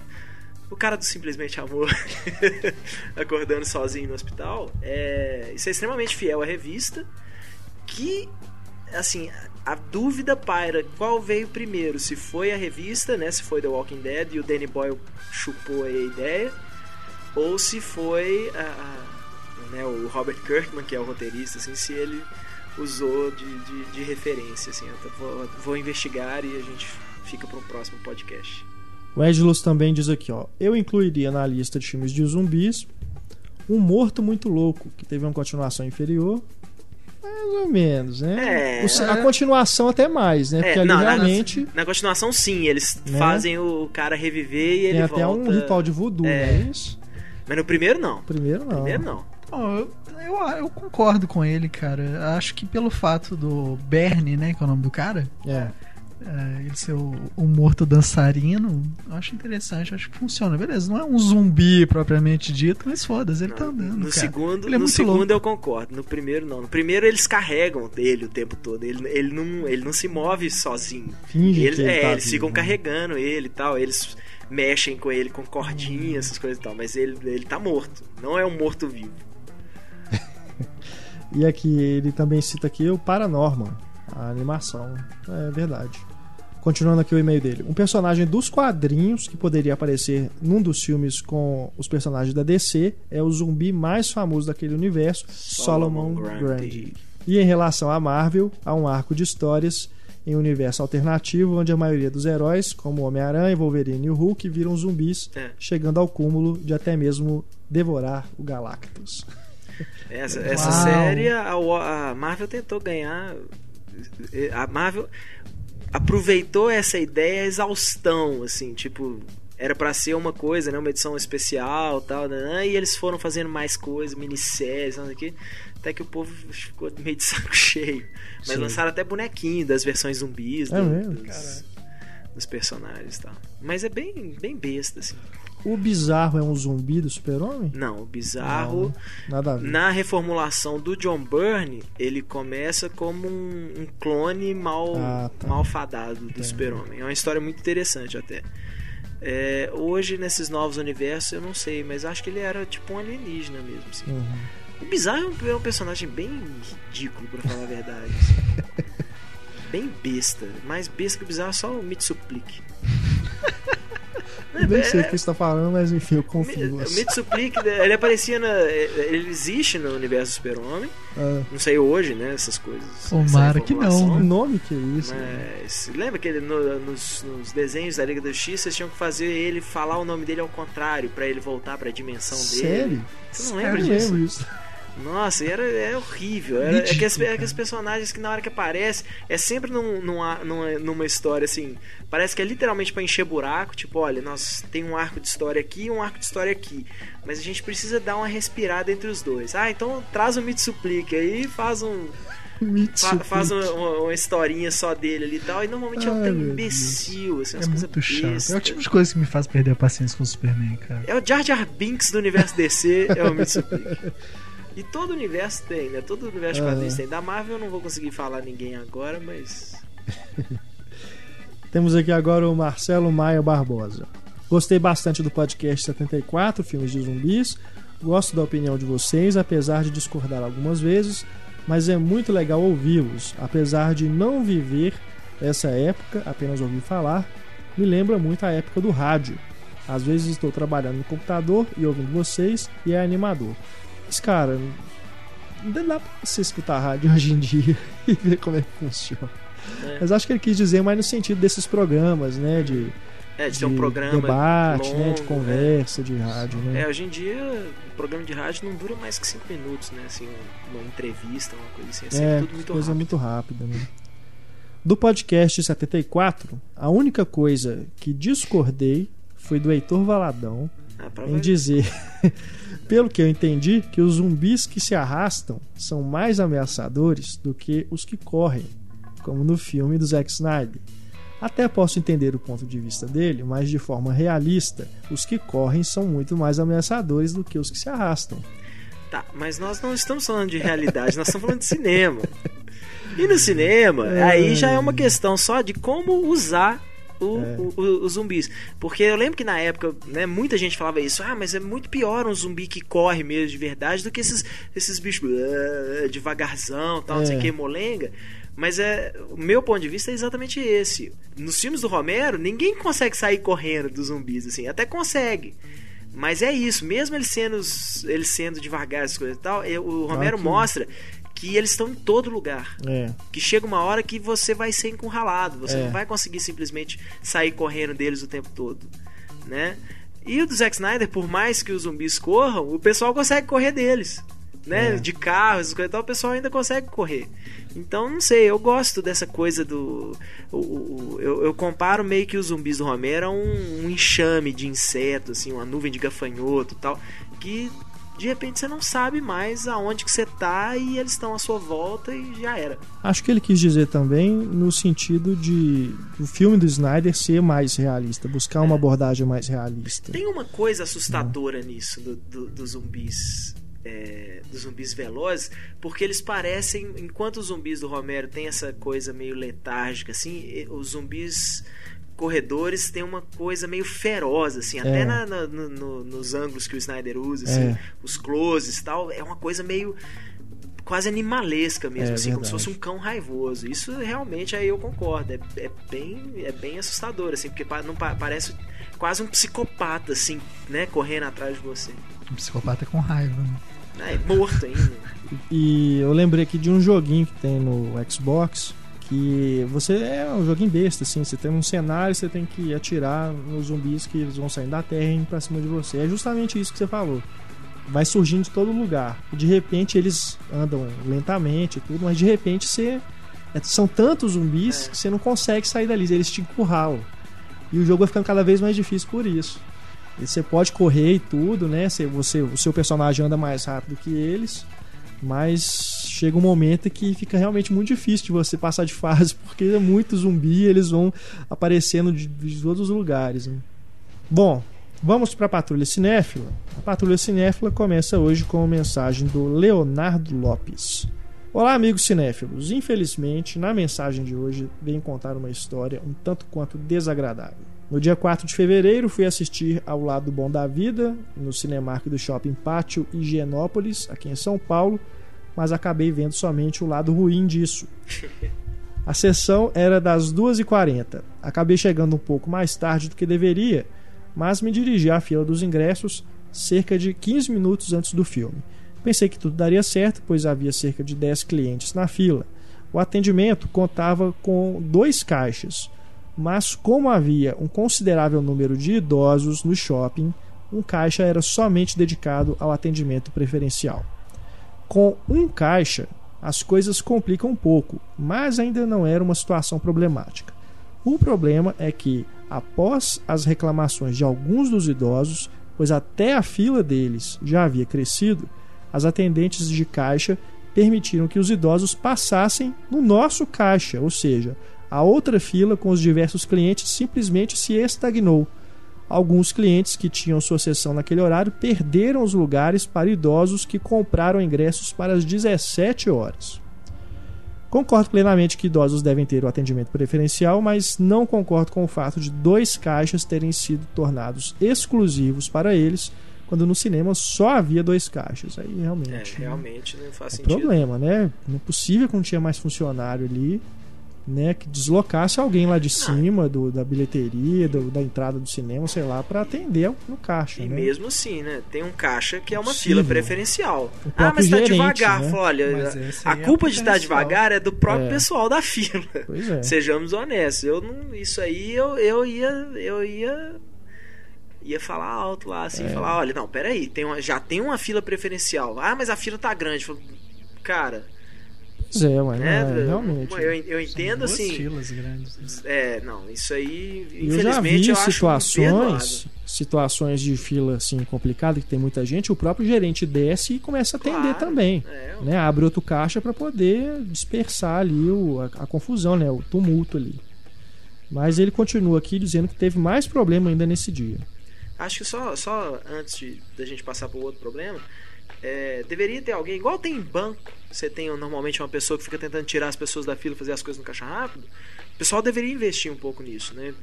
O cara do Simplesmente Amor acordando sozinho no hospital. É, isso é extremamente fiel à revista. Que, assim, a dúvida paira qual veio primeiro. Se foi a revista, né? Se foi The Walking Dead e o Danny Boyle chupou a ideia. Ou se foi a, a- né, o Robert Kirkman, que é o roteirista, assim, se ele usou de, de, de referência. Assim, vou, vou investigar e a gente fica para um próximo podcast. O Edilus também diz aqui, ó. Eu incluiria na lista de filmes de zumbis Um Morto Muito Louco, que teve uma continuação inferior. Mais ou menos, né? É. O a continuação até mais, né? Porque ali não, na- realmente Na, continuação, sim, eles Né? fazem o cara reviver e ele tem até volta. um ritual de voodoo, É. não é isso? Mas no primeiro, não. Primeiro não. Primeiro, não. Bom, eu, eu, eu concordo com ele, cara. Acho que pelo fato do Bernie, né, que é o nome do cara, É. é, ele ser o, o morto dançarino, eu acho interessante, eu acho que funciona. Beleza, não é um zumbi propriamente dito, mas foda-se, ele tá Não, andando. no cara. segundo, Ele é no muito segundo louco. eu concordo. No primeiro não. No primeiro eles carregam ele o tempo todo. Ele, ele, não, ele não se move sozinho. Finge Eles, que ele é, tá eles vivo, ficam né? carregando ele e tal. Eles mexem com ele com cordinhas, Hum. essas coisas e tal. Mas ele, ele tá morto. Não é um morto-vivo. E aqui ele também cita aqui o Paranorman, a animação. É verdade. Continuando aqui o e-mail dele. Um personagem dos quadrinhos que poderia aparecer num dos filmes com os personagens da DC é o zumbi mais famoso daquele universo, Solomon, Grundy. E em relação à Marvel, há um arco de histórias em um universo alternativo onde a maioria dos heróis, como Homem-Aranha, Wolverine e o Hulk, viram zumbis, É. chegando ao cúmulo de até mesmo devorar o Galactus. Essa, essa série, a Marvel tentou ganhar. A Marvel aproveitou essa ideia exaustão, assim, tipo. Era pra ser uma coisa, né? Uma edição especial tal, né? E eles foram fazendo mais coisas, minisséries, não sei o quê. Até que o povo ficou meio de saco cheio. Mas Sim. lançaram até bonequinho das versões zumbis É do- mesmo? dos, dos personagens e tal. Mas é bem, bem besta, assim. O bizarro é um zumbi do super-homem? Não, o bizarro. Não, nada a ver. Na reformulação do John Byrne, ele começa como um, um clone mal, Ah, tá. malfadado do. Super-Homem. É uma história muito interessante até. É, hoje, nesses novos universos, eu não sei, mas acho que ele era tipo um alienígena mesmo. assim. Uhum. O Bizarro é um, é um personagem bem ridículo, pra falar a verdade. assim. bem besta. Mais besta que o Bizarro é só o Mitsuplique. Eu nem sei É- o que você tá falando, mas enfim, eu confio em você. Mitsuplique, ele aparecia na. Ele existe no universo Super-Homem. Ah, Não sei hoje, né? Essas coisas. Tomara essa que não, o nome que é isso? Mas lembra que ele, no- nos, nos desenhos da Liga da Justiça eles tinham que fazer ele falar o nome dele ao contrário pra ele voltar pra dimensão dele. Sério? Você não lembra disso? lembro isso. Nossa, era, é horrível. Era, é Ridículo, aqueles, é aqueles personagens que na hora que aparece é sempre num, numa, numa, história assim. Parece que é literalmente pra encher buraco. Tipo, olha, nós tem um arco de história aqui e um arco de história aqui. Mas a gente precisa dar uma respirada entre os dois. Ah, então traz o Mitsuplique aí e faz um. Fa- faz uma, uma- historinha só dele ali e tal, e normalmente é um Ai, meu imbecil, assim, É muito chato. bestas. É o tipo de coisa que me faz perder a paciência com o Superman, cara. É o Jar Jar Binks do universo DC, é o Mitsubishi. E todo universo tem, né? Todo universo Ah. quadrinhos tem. Da Marvel eu não vou conseguir falar ninguém agora, mas. Temos aqui agora o Marcelo Maia Barbosa. Gostei bastante do podcast 74, filmes de zumbis. Gosto da opinião de vocês, apesar de discordar algumas vezes, mas é muito legal ouvi-los. Apesar de não viver essa época, apenas ouvir falar, me lembra muito a época do rádio. Às vezes estou trabalhando no computador e ouvindo vocês e é animador. Mas, cara, não dá pra você escutar rádio hoje em dia e ver como é que funciona. É. Mas acho que ele quis dizer mais no sentido desses programas, né? De, É, de ter um programa. debate, né? De longo, conversa, de rádio, né? É, hoje em dia, o programa de rádio não dura mais que 5 minutos, né? Assim, uma entrevista, uma coisa assim. É sempre É, tudo muito coisa rápido. muito rápida, né? Do podcast 74, a única coisa que discordei foi do Heitor Valadão Ah, em dizer, pelo que eu entendi, que os zumbis que se arrastam são mais ameaçadores do que os que correm, como no filme do Zack Snyder. Até posso entender o ponto de vista dele, mas de forma realista, os que correm são muito mais ameaçadores do que os que se arrastam. Tá, mas nós não estamos falando de realidade, nós estamos falando de cinema. E no cinema, É. aí já é uma questão só de como usar o- É. o- o- os zumbis. Porque eu lembro que na época, né, muita gente falava isso, ah, mas é muito pior um zumbi que corre mesmo de verdade do que esses, esses bichos ah, devagarzão, tal, não sei É. o que, molenga. Mas é, o meu ponto de vista é exatamente esse. Nos filmes do Romero, ninguém consegue sair correndo dos zumbis, assim, até consegue. Mas é isso, mesmo eles sendo, eles sendo devagar, essas coisas e tal, é, o Romero mostra que eles estão em todo lugar. É, Que chega uma hora que você vai ser encurralado, você É. não vai conseguir simplesmente sair correndo deles o tempo todo, né? E o do Zack Snyder, por mais que os zumbis corram, o pessoal consegue correr deles, né? É. De carro, essas coisas e tal, o pessoal ainda consegue correr. Então, não sei, eu gosto dessa coisa do. o- o- eu, eu comparo meio que os zumbis do Romero a um, um enxame de insetos, assim, uma nuvem de gafanhoto e tal, que de repente você não sabe mais aonde que você tá e eles estão à sua volta e já era. Acho que ele quis dizer também no sentido de o filme do Snyder ser mais realista, buscar uma abordagem mais realista. Tem uma coisa assustadora nisso do, do- dos zumbis. é, dos zumbis velozes, porque eles parecem, enquanto os zumbis do Romero tem essa coisa meio letárgica, assim, os zumbis corredores têm uma coisa meio feroz, assim, até É. na- na- no- no- nos ângulos que o Snyder usa, assim, É. os closes e tal, é uma coisa meio quase animalesca mesmo, É, assim, como se verdade. fosse um cão raivoso. Isso realmente aí eu concordo, é, é bem é bem assustador, assim, porque não pa- parece quase um psicopata, assim, né, correndo atrás de você. Um psicopata com raiva. né? É, morto ainda. E eu lembrei aqui de um joguinho que tem no Xbox que você é um joguinho besta, assim, você tem um cenário, você tem que atirar nos zumbis que eles vão saindo da terra e indo pra cima de você. É justamente isso que você falou. Vai surgindo de todo lugar. De repente eles andam lentamente e tudo, mas de repente você. é- São tantos zumbis É. que você não consegue sair dali, eles te encurralam. E o jogo vai ficando cada vez mais difícil por isso. E você pode correr e tudo, né? Você, você, o seu personagem anda mais rápido que eles, mas chega um momento que fica realmente muito difícil de você passar de fase, porque é muito zumbi, eles vão aparecendo de, de todos os lugares. né? Bom, vamos para a Patrulha Cinéfila. A Patrulha Cinéfila começa hoje com a mensagem do Leonardo Lopes. Olá, amigos cinéfilos. Infelizmente, na mensagem de hoje, venho contar uma história um tanto quanto desagradável. No dia 4 de fevereiro, fui assistir ao Lado Bom da Vida, no Cinemark do Shopping Pátio Higienópolis, aqui em São Paulo, mas acabei vendo somente o lado ruim disso. A sessão era das 2h40. Acabei chegando um pouco mais tarde do que deveria, mas me dirigi à fila dos ingressos cerca de 15 minutos antes do filme. Pensei que tudo daria certo, pois havia cerca de 10 clientes na fila. O atendimento contava com dois caixas, mas como havia um considerável número de idosos no shopping, um caixa era somente dedicado ao atendimento preferencial. Com um caixa, as coisas complicam um pouco, mas ainda não era uma situação problemática. O problema é que, após as reclamações de alguns dos idosos, pois até a fila deles já havia crescido, as atendentes de caixa permitiram que os idosos passassem no nosso caixa, ou seja, a outra fila com os diversos clientes simplesmente se estagnou. Alguns clientes que tinham sua sessão naquele horário perderam os lugares para idosos que compraram ingressos para as 17 horas. Concordo plenamente que idosos devem ter o atendimento preferencial, mas não concordo com o fato de dois caixas terem sido tornados exclusivos para eles, quando no cinema só havia dois caixas. Aí É, realmente. né? realmente não faz É sentido. problema, né? Não é possível que não tinha mais funcionário ali, né? Que deslocasse alguém lá de cima do, da bilheteria, do- da entrada do cinema, sei lá, para atender no caixa, E né? mesmo assim, né? Tem um caixa que é uma Possível. fila preferencial. Ah, mas tá gerente, devagar. né? Fala, Olha, a é culpa de estar devagar é do próprio É. pessoal da fila. Pois é. Sejamos honestos. Eu não, isso aí eu, eu ia eu ia ia falar alto lá assim, É. falar, olha, não, peraí, tem uma, já tem uma fila preferencial. Ah, mas a fila tá grande. Falo, Cara, é, mas né? não é, realmente. Eu, eu entendo Duas assim. filas grandes. né? É, não, isso aí, Eu já infelizmente, vi eu, situações, situações de fila assim complicada que tem muita gente, o próprio gerente desce e começa a atender Claro, também. É, né, abre outro caixa para poder dispersar ali o, a, a confusão, né, o tumulto ali. Mas ele continua aqui dizendo que teve mais problema ainda nesse dia. Acho que só, só antes de, da gente passar para o outro problema, é, deveria ter alguém, igual tem em banco, você tem normalmente uma pessoa que fica tentando tirar as pessoas da fila, fazer as coisas no caixa rápido. O pessoal deveria investir um pouco nisso, né?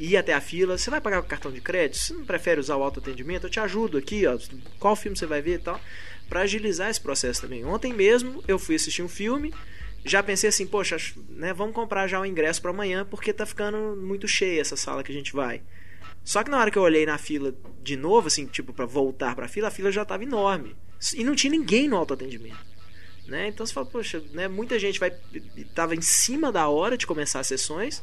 Ir até a fila, você vai pagar com cartão de crédito? Você não prefere usar o autoatendimento? Eu te ajudo aqui, ó, qual filme você vai ver e tal, para agilizar esse processo também. Ontem mesmo eu fui assistir um filme, já pensei assim, poxa, né, vamos comprar já o ingresso para amanhã porque tá ficando muito cheia essa sala que a gente vai. Só que na hora que eu olhei na fila de novo, assim, tipo, pra voltar pra fila, a fila já tava enorme. E não tinha ninguém no autoatendimento. Né? Então você fala, poxa, né, muita gente vai tava em cima da hora de começar as sessões,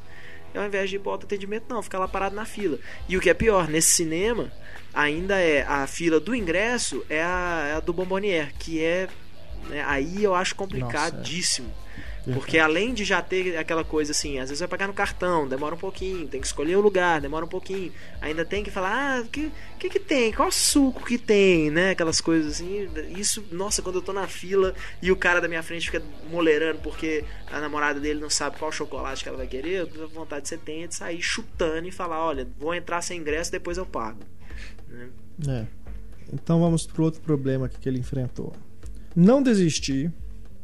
e ao invés de ir pro autoatendimento, não, ficar lá parado na fila. E o que é pior, nesse cinema, ainda é a fila do ingresso é a, é a do Bombonier, que é. né, aí eu acho complicadíssimo. Porque além de já ter aquela coisa assim, às vezes vai pagar no cartão, demora um pouquinho, tem que escolher o lugar, demora um pouquinho. Ainda tem que falar, ah, o que, que que tem? Qual suco que tem, né? Aquelas coisas assim. Isso, nossa, quando eu tô na fila e o cara da minha frente fica molerando porque a namorada dele não sabe qual chocolate que ela vai querer, eu tenho vontade de você tem de sair chutando e falar, olha, vou entrar sem ingresso, depois eu pago. Né? É. Então vamos pro outro problema que ele enfrentou. Não desisti.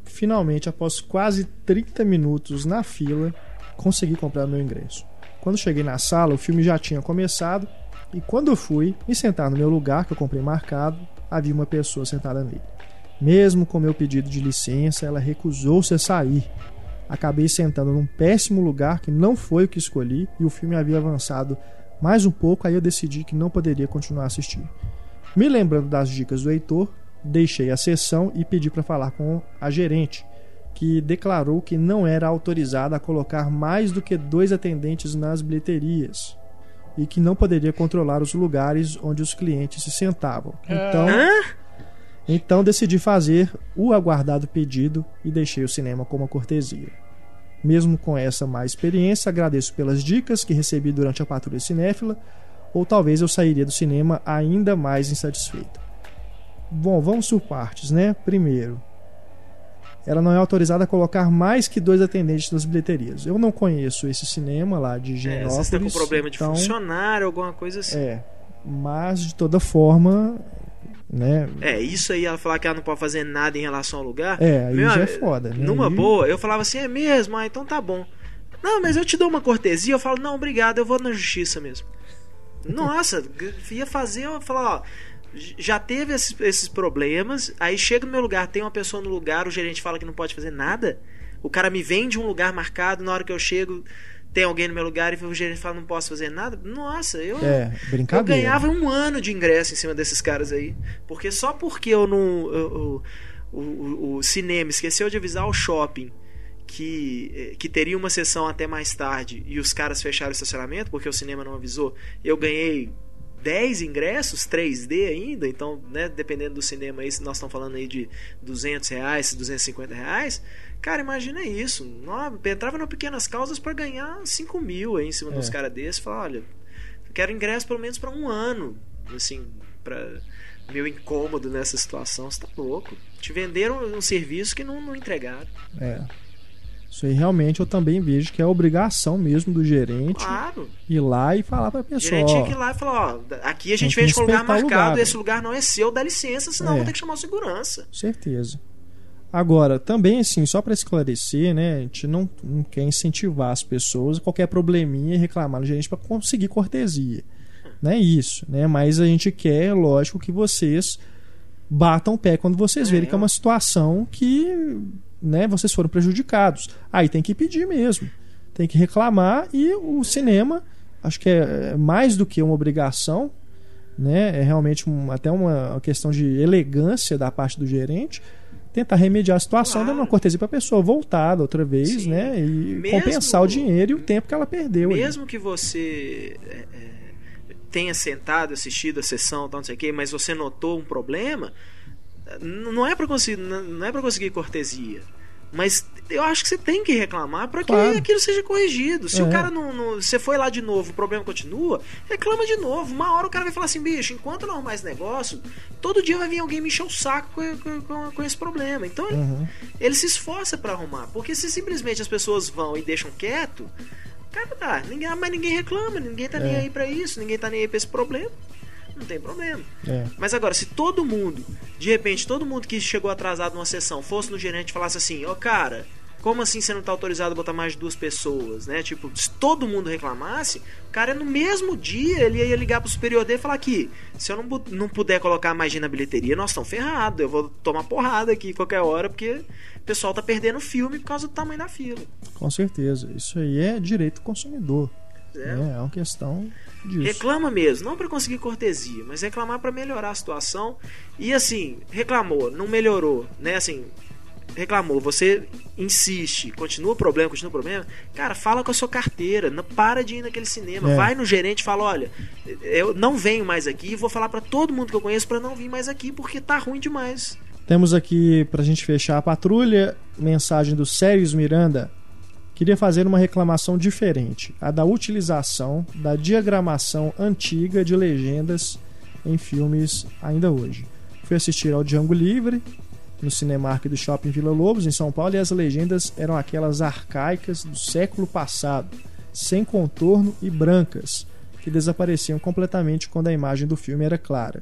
Finalmente, após quase 30 minutos na fila, consegui comprar meu ingresso. Quando cheguei na sala, o filme já tinha começado e quando eu fui me sentar no meu lugar que eu comprei marcado, havia uma pessoa sentada nele. Mesmo com meu pedido de licença, ela recusou-se a sair. Acabei sentando num péssimo lugar que não foi o que escolhi e o filme havia avançado mais um pouco, aí eu decidi que não poderia continuar a assistir. Me lembrando das dicas do Heitor, deixei a sessão e pedi para falar com a gerente, que declarou que não era autorizada a colocar mais do que dois atendentes nas bilheterias e que não poderia controlar os lugares onde os clientes se sentavam. Então, então decidi fazer o aguardado pedido e deixei o cinema como cortesia. Mesmo com essa má experiência, agradeço pelas dicas que recebi durante a patrulha cinéfila, ou talvez eu sairia do cinema ainda mais insatisfeito. Bom, vamos por partes, né? Primeiro, ela não é autorizada a colocar mais que dois atendentes nas bilheterias. Eu não conheço esse cinema lá de É, Higienópolis. você está com problema de então, funcionário, alguma coisa assim. É, mas de toda forma, né? É, isso aí, ela falar que ela não pode fazer nada em relação ao lugar. É, aí Meu, já é foda, né? Numa Aí- boa, eu falava assim, é mesmo? Ah, então tá bom. Não, mas eu te dou uma cortesia. Eu falo, não, obrigado, eu vou na justiça mesmo. Nossa, ia fazer, eu falar, ó, já teve esses, esses problemas, aí chega no meu lugar, tem uma pessoa no lugar, o gerente fala que não pode fazer nada. O cara me vende um lugar marcado, na hora que eu chego, tem alguém no meu lugar e o gerente fala não posso fazer nada. Nossa, eu É, eu ganhava um ano de ingresso em cima desses caras aí. Porque só porque eu não. eu- o, o, o cinema esqueceu de avisar o shopping que, eh, que teria uma sessão até mais tarde e os caras fecharam o estacionamento porque o cinema não avisou, eu ganhei 10 ingressos, 3D ainda, então, né, dependendo do cinema aí, se nós estamos falando aí de 200 reais, 250 reais, cara, imagina isso, entrava no Pequenas Causas para ganhar 5 mil aí em cima É. dos caras desses, falar, olha, quero ingresso pelo menos para um ano, assim, para meu incômodo nessa situação, você tá louco. Te venderam um serviço que não, não entregaram. É. Isso aí realmente eu também vejo que é obrigação mesmo do gerente Claro. ir lá e falar pra O pessoa. gerente tinha que ir lá e falar, ó, aqui a gente vende com lugar respeitar o marcado, lugar, esse lugar não é seu, dá licença, senão É. eu vou ter que chamar o segurança. Certeza. Agora, também assim, só para esclarecer, né, a gente não, não quer incentivar as pessoas qualquer probleminha e reclamar no gerente para conseguir cortesia. Não é isso, né? Mas a gente quer, lógico, que vocês batam o pé quando vocês É, verem que é eu- uma situação que, né, vocês foram prejudicados. Aí tem que pedir mesmo. Tem que reclamar e o cinema, acho que é mais do que uma obrigação, né? É realmente um- até uma questão de elegância da parte do gerente tentar remediar a situação, Claro. dando uma cortesia para a pessoa voltar da outra vez, Sim. né? E Mesmo- compensar o dinheiro e o tempo que ela perdeu. ali. Mesmo que você é, é, tenha sentado, assistido a sessão, tal, não sei o quê, mas você notou um problema, não é para conseguir, não é para conseguir cortesia. Mas eu acho que você tem que reclamar para que Claro. aquilo seja corrigido. Se É. o cara não, não- Você foi lá de novo, o problema continua, reclama de novo. Uma hora o cara vai falar assim, bicho, enquanto não arrumar esse negócio, todo dia vai vir alguém me encher o saco com, com- com- esse problema. Então ele, Uhum. ele se esforça para arrumar. Porque se simplesmente as pessoas vão e deixam quieto, cara, tá, ninguém, mas ninguém reclama, ninguém tá nem É. aí pra isso, ninguém tá nem aí pra esse problema. Não tem problema. É. Mas agora, se todo mundo, de repente, todo mundo que chegou atrasado numa sessão fosse no gerente e falasse assim, ó, cara, como assim você não tá autorizado a botar mais de duas pessoas, né? Tipo, se todo mundo reclamasse, o cara no mesmo dia ele ia ligar pro superior dele e falar aqui, se eu não, não puder colocar mais gente na bilheteria, nós estamos ferrados, eu vou tomar porrada aqui qualquer hora, porque o pessoal tá perdendo o filme por causa do tamanho da fila. Com certeza. Isso aí é direito do consumidor. É. né? É uma questão disso. Reclama mesmo, não para conseguir cortesia, mas reclamar para melhorar a situação. E assim, reclamou, não melhorou, né? Assim, reclamou, você insiste, continua o problema, continua o problema. Cara, fala com a sua carteira, não para de ir naquele cinema, É. vai no gerente e fala, olha, eu não venho mais aqui, vou falar para todo mundo que eu conheço para não vir mais aqui porque tá ruim demais. Temos aqui, pra gente fechar a patrulha, mensagem do Sérios Miranda. Queria fazer uma reclamação diferente, a da utilização da diagramação antiga de legendas em filmes ainda hoje. Fui assistir ao Django Livre, no Cinemark do Shopping Vila Lobos, em São Paulo, e as legendas eram aquelas arcaicas do século passado, sem contorno e brancas, que desapareciam completamente quando a imagem do filme era clara.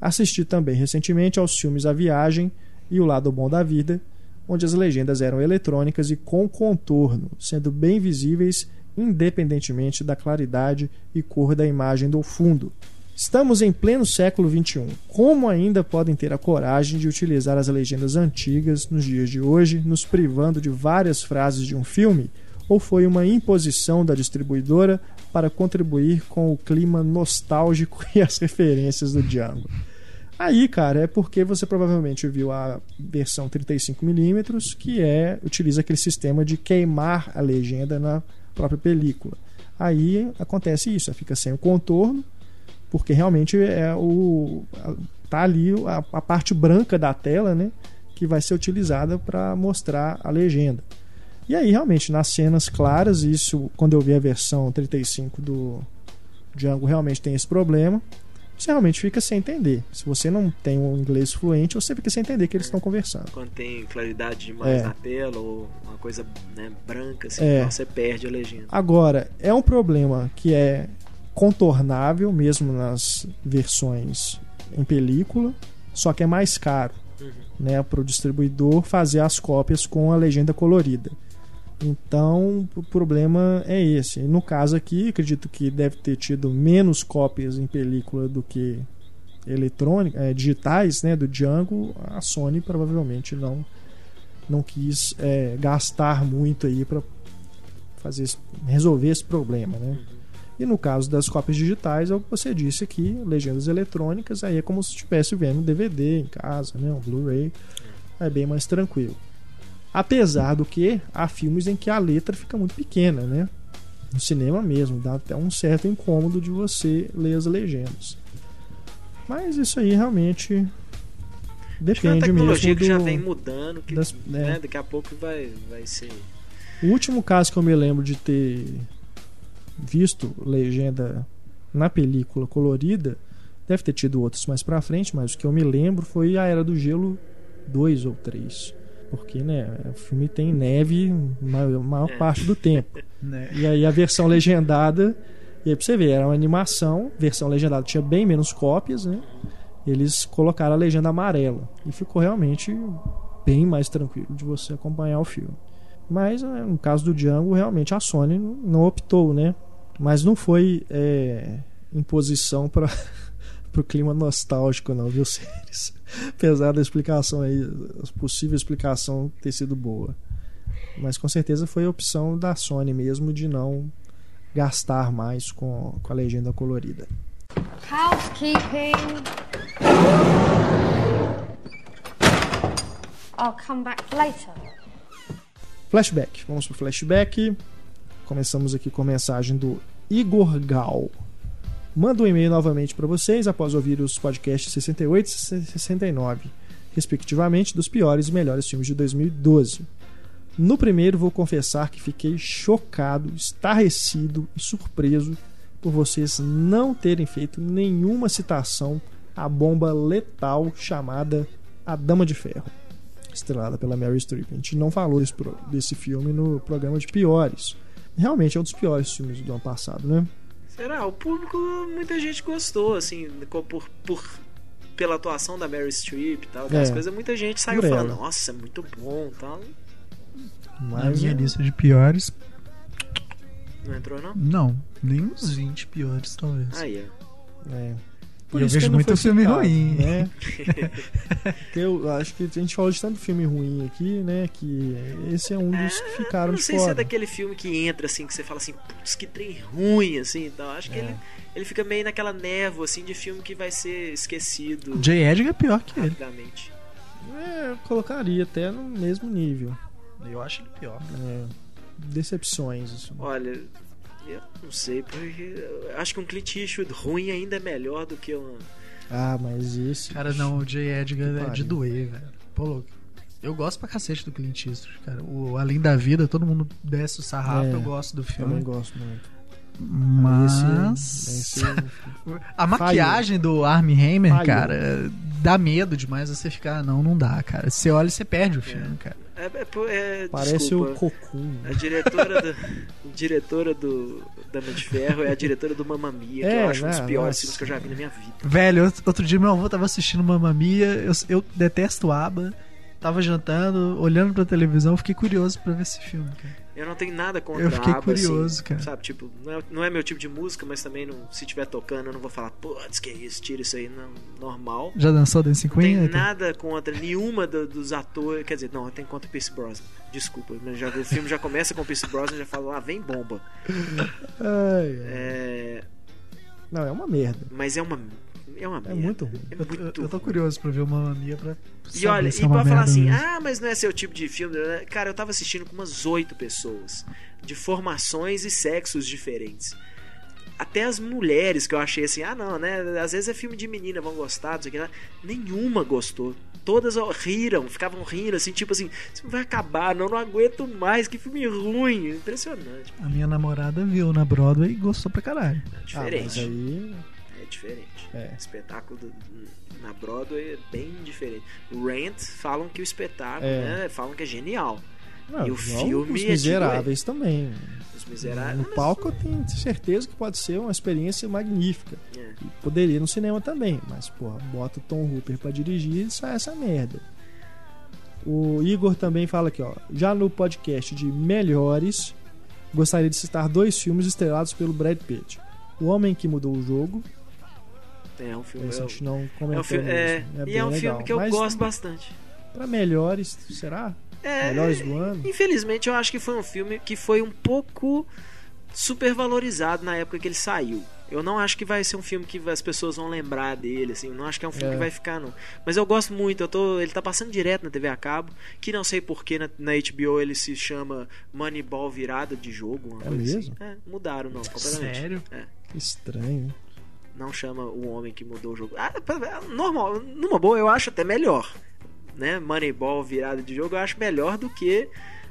Assisti também recentemente aos filmes A Viagem e O Lado Bom da Vida, onde as legendas eram eletrônicas e com contorno, sendo bem visíveis independentemente da claridade e cor da imagem do fundo. Estamos em pleno século XXI. Como ainda podem ter a coragem de utilizar as legendas antigas nos dias de hoje, nos privando de várias frases de um filme? Ou foi uma imposição da distribuidora para contribuir com o clima nostálgico e as referências do Django? Aí, cara, é porque você provavelmente viu a versão 35mm, que é utiliza aquele sistema de queimar a legenda na própria película. Aí acontece isso, fica sem o contorno, porque realmente é o tá ali a, a parte branca da tela, né, que vai ser utilizada para mostrar a legenda. E aí realmente nas cenas claras, isso quando eu vi a versão 35 do Django realmente tem esse problema você realmente fica sem entender. Se você não tem um inglês fluente, você fica sem entender que eles estão conversando. Quando tem claridade demais É. na tela ou uma coisa né, branca, assim, É. então você perde a legenda. Agora, é um problema que é contornável mesmo nas versões em película, só que é mais caro Uhum. né, para o distribuidor fazer as cópias com a legenda colorida. Então, o problema é esse. No caso aqui, acredito que deve ter tido menos cópias em película do que eletrônica, eh, digitais, né, do Django. A Sony provavelmente não não quis eh, gastar muito aí para fazer resolver esse problema, né? E no caso das cópias digitais, é o que você disse aqui, legendas eletrônicas, aí é como se estivesse vendo um DVD em casa, né, um Blu-ray, é bem mais tranquilo. Apesar do que há filmes em que a letra fica muito pequena, né? No cinema mesmo, dá até um certo incômodo de você ler as legendas. Mas isso aí realmente Acho é uma depende tecnologia mesmo que já do- vem mudando, que das- né, é. daqui a pouco vai, vai ser. O último caso que eu me lembro de ter visto legenda na película colorida, deve ter tido outros mais pra frente, mas o que eu me lembro foi a Era do Gelo 2 ou 3. Porque, né, o filme tem neve maior, maior É. parte do tempo. Né? E aí a versão legendada, e aí pra você ver, era uma animação, versão legendada tinha bem menos cópias, né? Eles colocaram a legenda amarela. E ficou realmente bem mais tranquilo de você acompanhar o filme. Mas né, no caso do Django, realmente a Sony não- não optou, né? Mas não foi é, imposição para o clima nostálgico, não, viu, Séries? Apesar da explicação aí, a possível explicação ter sido boa. Mas com certeza foi a opção da Sony mesmo de não gastar mais com, com a legenda colorida. Housekeeping. I'll come back later. Flashback. Vamos pro flashback. Começamos aqui com a mensagem do Igor Gal. Manda um e-mail novamente para vocês após ouvir os podcasts 68 e 69, respectivamente, dos piores e melhores filmes de 2012. No primeiro, vou confessar que fiquei chocado, estarrecido e surpreso por vocês não terem feito nenhuma citação à bomba letal chamada A Dama de Ferro estrelada pela Mary Streep. A gente não falou desse filme no programa de piores. Realmente é um dos piores filmes do ano passado, né? Será? O público, muita gente gostou, assim, por, por, pela atuação da Mary Streep e tal, aquelas É. coisas, muita gente saiu falando, nossa, é muito bom e tal. Na Mas minha é, lista de piores, Não entrou, não? não. Nem uns 20 piores, talvez. Aí, ó. é. E eu isso vejo que não muito filme citado, ruim. Né? Eu acho que a gente falou de tanto filme ruim aqui, né? Que esse é um dos que Eu ficaram não sei se é fora. daquele filme que entra, assim, que você fala assim, putz, que trem ruim, assim, então. Acho que É. ele, ele fica meio naquela névoa, assim, de filme que vai ser esquecido J. Edgar é pior que ele. É, eu colocaria até no mesmo nível. Eu acho ele pior. É, decepções. Assim. Olha, eu não sei, porque eu acho que um Clint Eastwood ruim ainda é melhor do que um, Ah, mas esse. Cara, não, o J. Edgar Que é de doer, velho. Pô, louco. Eu gosto pra cacete do Clint Eastwood, cara. O Além da Vida, todo mundo desce o sarrafo, É, eu gosto do Também filme. gosto muito. Mas. Esse, esse A maquiagem do Armie Hammer, Falhou. cara, dá medo demais você ficar. "Ah, Não, não dá, cara. Você olha e você perde o filme, cara. É, é, pô, é, parece desculpa. o Cocum. A diretora, do, a diretora do Dama de Ferro é a diretora do Mamma Mia, que É, eu acho um dos né, piores filmes que eu já vi na minha vida. Velho, outro- outro dia meu avô tava assistindo Mamma Mia, eu, eu detesto ABBA, tava jantando, olhando pra televisão, fiquei curioso pra ver esse filme, cara. Eu não tenho nada contra Eu fiquei a ABBA, curioso, assim, cara. Sabe, tipo, não é, não é meu tipo de música, mas também não, se tiver tocando eu não vou falar, putz, que isso, tira isso aí, não, normal. Já dançou Dancing Não tem Queen? nada contra nenhuma do- dos atores. Quer dizer, não, eu tenho contra o Pierce Brosnan. Desculpa, mas já, o filme já começa com o Pierce Brosnan e já fala, lá vem bomba. Ai, ai. É, Não, é uma merda. mas é uma. É uma É muito ruim. É Eu, muito eu, eu tô curioso pra ver o Mamma Mia pra E olha, e é uma pode falar assim, mesmo. ah, mas não é seu tipo de filme. né? Cara, eu tava assistindo com umas oito pessoas, de formações e sexos diferentes. Até as mulheres que eu achei assim, ah não, né? Às vezes é filme de menina, vão gostar, não sei o que lá. Nenhuma gostou. Todas riram, ficavam rindo, assim, tipo assim, isso vai acabar, não, não aguento mais, que filme ruim. Impressionante. A minha namorada viu na Broadway e gostou pra caralho. É Ah, mas diferente. aí. É diferente. É. O espetáculo do- na Broadway é bem diferente. O Rent falam que o espetáculo, É. né? Falam que é genial. Não, E o filme Os é Miseráveis também. Os Miseráveis. No palco eu tenho certeza que pode ser uma experiência magnífica. É. E poderia no cinema também, mas, porra, bota o Tom Hooper pra dirigir e sai essa merda. O Igor também fala aqui, ó. Já no podcast de Melhores, gostaria de citar dois filmes estrelados pelo Brad Pitt. O Homem que Mudou o Jogo. É um filme. Esse a É, gente não é comentou um filme, é, mesmo. e é um legal. filme que eu Mas, gosto bastante. Pra melhores, será? É, Melhores do ano? Infelizmente, eu acho que foi um filme que foi um pouco supervalorizado na época que ele saiu. Eu não acho que vai ser um filme que as pessoas vão lembrar dele, assim. Eu não acho que é um filme É. que vai ficar, não. Mas eu gosto muito. Eu tô, ele tá passando direto na TV a cabo. Que não sei porquê na, na HBO ele se chama Moneyball Virada de Jogo. Uma É coisa mesmo? Assim. É, mudaram o nome completamente. Sério? É. Que estranho. Não chama o homem que mudou o jogo. Ah, normal, numa boa, eu acho até melhor. Né? Moneyball virada de jogo eu acho melhor do que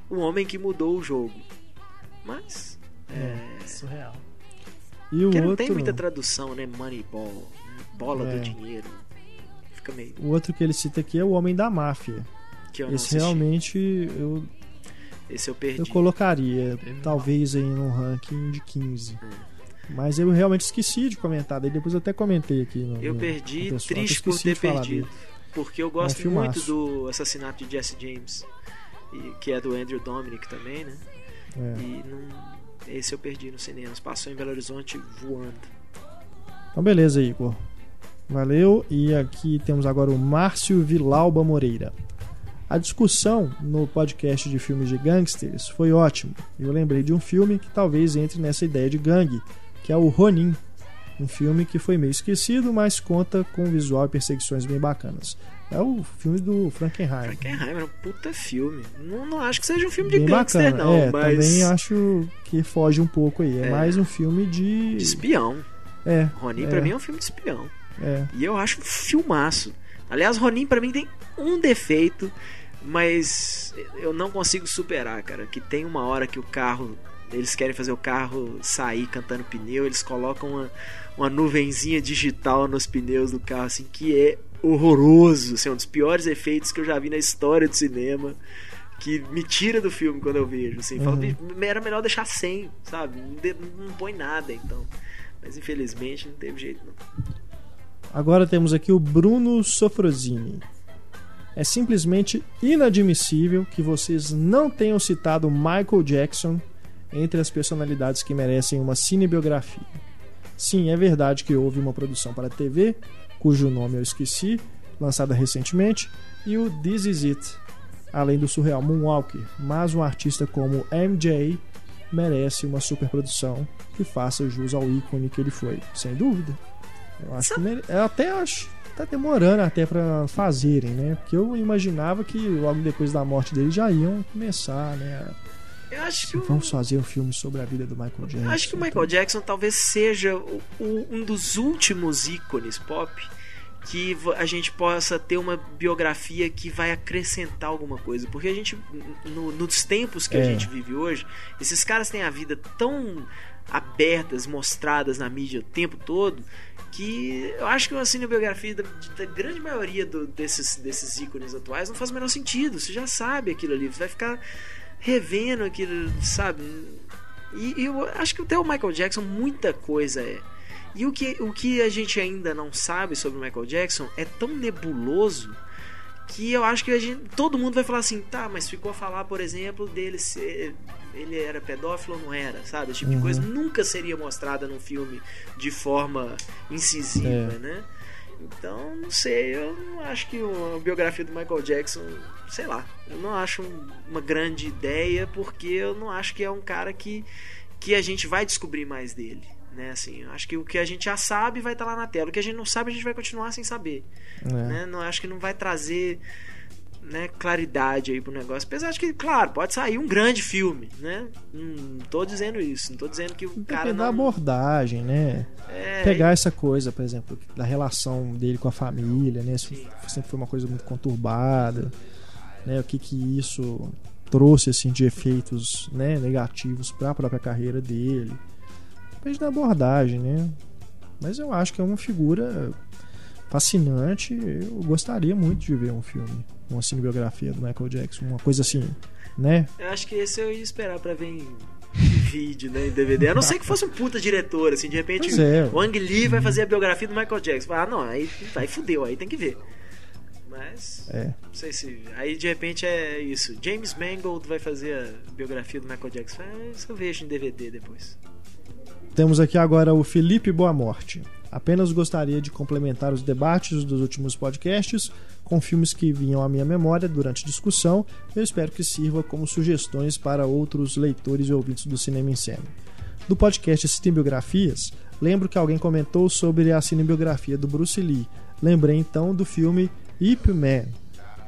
o homem que mudou o jogo. Mas. É. Surreal. E o Porque outro, não tem muita tradução, né? Moneyball. né? Bola É. do dinheiro. Fica meio. o outro que ele cita aqui é o Homem da Máfia. Que eu Esse realmente eu, Esse eu perdi. eu colocaria, Teve talvez aí num ranking de 15. É. Mas eu realmente esqueci de comentar, daí depois eu até comentei aqui. No, Eu perdi, no pessoal, triste por ter perdido. Porque eu gosto É um muito do assassinato de Jesse James. E, que é do Andrew Dominic também, né? É. E não. Esse eu perdi no cinema. Passou em Belo Horizonte voando. Então beleza, Igor. Valeu. E aqui temos agora o Márcio Vilauba Moreira. A discussão no podcast de filmes de gangsters foi ótimo. Eu lembrei de um filme que talvez entre nessa ideia de gangue, que é o Ronin. Um filme que foi meio esquecido, mas conta com visual e perseguições bem bacanas. É o filme do Frankenheim. Frankenheimer é um puta filme. Não, não acho que seja um filme de Bem gangster, bacana. não, é, mas. também acho que foge um pouco aí. É, É. mais um filme de. De espião. É, Ronin É. pra mim é um filme de espião. é. E eu acho um filmaço. Aliás, Ronin pra mim tem um defeito, mas eu não consigo superar, cara. Que tem uma hora que o carro. Eles querem fazer o carro sair cantando pneu, eles colocam uma, uma nuvenzinha digital nos pneus do carro, assim, que é horroroso. Assim, um dos piores efeitos que eu já vi na história do cinema. Que me tira do filme quando eu vejo. Assim, Falo, Uhum. "Bicho, era melhor deixar sem, sabe? Não, de- não põe nada, então. Mas infelizmente não teve jeito, não. Agora temos aqui o Bruno Sofrosini. É simplesmente inadmissível que vocês não tenham citado Michael Jackson entre as personalidades que merecem uma cinebiografia. Sim, é verdade que houve uma produção para TV, cujo nome eu esqueci, lançada recentemente, e o This Is It, além do surreal Moonwalker, mas um artista como MJ merece uma superprodução que faça jus ao ícone que ele foi, sem dúvida. Eu acho que mere... eu até acho tá demorando até pra fazerem, né? Porque eu imaginava que logo depois da morte dele já iam começar, né? Eu acho que o, Vamos fazer um filme sobre a vida do Michael Jackson. acho que o Michael Jackson talvez seja o- o- um dos últimos ícones pop que a gente possa ter uma biografia que vai acrescentar alguma coisa. Porque a gente, no- nos tempos que a É. gente vive hoje, esses caras têm a vida tão abertas, mostradas na mídia o tempo todo, que eu acho que uma cinebiografia da, da grande maioria do- desses, desses ícones atuais não faz o menor sentido. Você já sabe aquilo ali, você vai ficar revendo aquilo, sabe? E, e eu acho que até o Michael Jackson muita coisa é. E o que, o que a gente ainda não sabe sobre o Michael Jackson é tão nebuloso que eu acho que a gente, todo mundo vai falar assim, tá, mas ficou a falar, por exemplo, dele ser. Ele era pedófilo ou não era, sabe? Esse tipo de Uhum. coisa nunca seria mostrada num filme de forma incisiva, É. né? Então, não sei, eu não acho que a biografia do Michael Jackson, sei lá, eu não acho um- uma grande ideia, porque eu não acho que é um cara que, que a gente vai descobrir mais dele. Né, assim, eu acho que o que a gente já sabe vai estar lá na tela. O que a gente não sabe, a gente vai continuar sem saber É. né? Não acho que não vai trazer né, claridade aí pro negócio. Apesar de que, claro, pode sair um grande filme, né? Não tô dizendo isso, não tô dizendo que o cara Depende da não abordagem, né? é, Pegar essa coisa, por exemplo, da relação dele com a família, né? Sim. sempre foi uma coisa muito conturbada, né? O que que isso trouxe assim de efeitos, né, negativos para a própria carreira dele. Depende da abordagem, né? Mas eu acho que é uma figura fascinante. Eu gostaria muito de ver um filme, uma cinebiografia do Michael Jackson, uma coisa assim, né? Eu acho que esse eu ia esperar pra ver em vídeo, né, em DVD. A não ser que fosse um puta diretor, assim, de repente é. o Ang Lee vai fazer a biografia do Michael Jackson. Ah, não, aí, aí fudeu, aí tem que ver. Mas, É. não sei se. Aí de repente é isso. James Mangold vai fazer a biografia do Michael Jackson. Ah, Isso eu vejo em DVD depois. Temos aqui agora o Felipe Boamorte. Apenas gostaria de complementar os debates dos últimos podcasts com filmes que vinham à minha memória durante discussão. Eu espero que sirva como sugestões para outros leitores e ouvintes do Cinema em Cena. Do podcast Cinebiografias, lembro que alguém comentou sobre a cinebiografia do Bruce Lee. Lembrei então do filme Ip Man,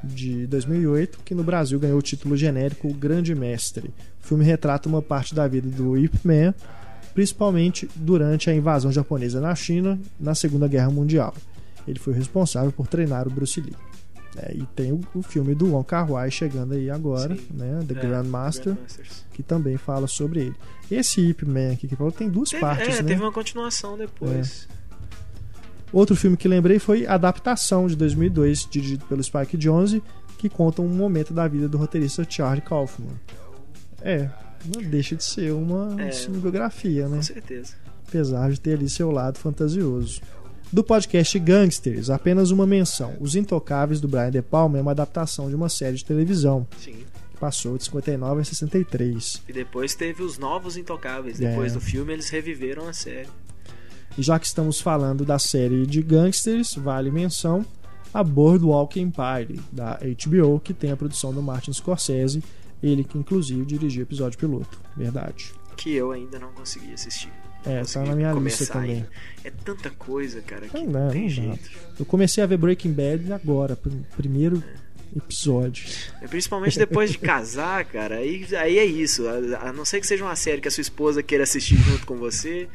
de 2008, que no Brasil ganhou o título genérico Grande Mestre. O filme retrata uma parte da vida do Ip Man, principalmente durante a invasão japonesa na China na Segunda Guerra Mundial. Ele foi responsável por treinar o Bruce Lee. É, e tem o, o filme do Wong Kar Wai chegando aí agora, Sim. né, The É, Grandmaster, que também fala sobre ele. Esse Ip Man aqui que falou tem duas Teve, partes, é, né? teve uma continuação depois. Outro filme que lembrei foi Adaptação, de 2002, dirigido pelo Spike Jonze, que conta um momento da vida do roteirista Charlie Kaufman. É, não deixa de ser uma É. cinebiografia, né? Com certeza. Apesar de ter ali seu lado fantasioso. Do podcast Gangsters, apenas uma menção. Os Intocáveis, do Brian De Palma, é uma adaptação de uma série de televisão, Sim. que passou de 59 a 63. E depois teve os novos Intocáveis. É. Depois do filme, eles reviveram a série. E já que estamos falando da série de gangsters, vale menção a Boardwalk Empire, da HBO, que tem a produção do Martin Scorsese, ele que inclusive dirigiu o episódio piloto. Verdade. Que eu ainda não consegui assistir. Não É, tá consegui na minha lista também. ainda. É tanta coisa, cara, que Não não, dá, tem não jeito. Eu comecei a ver Breaking Bad agora, pr- primeiro episódio. É, Principalmente depois de casar, cara, aí, aí é isso. A, a não ser que seja uma série que a sua esposa queira assistir junto com você,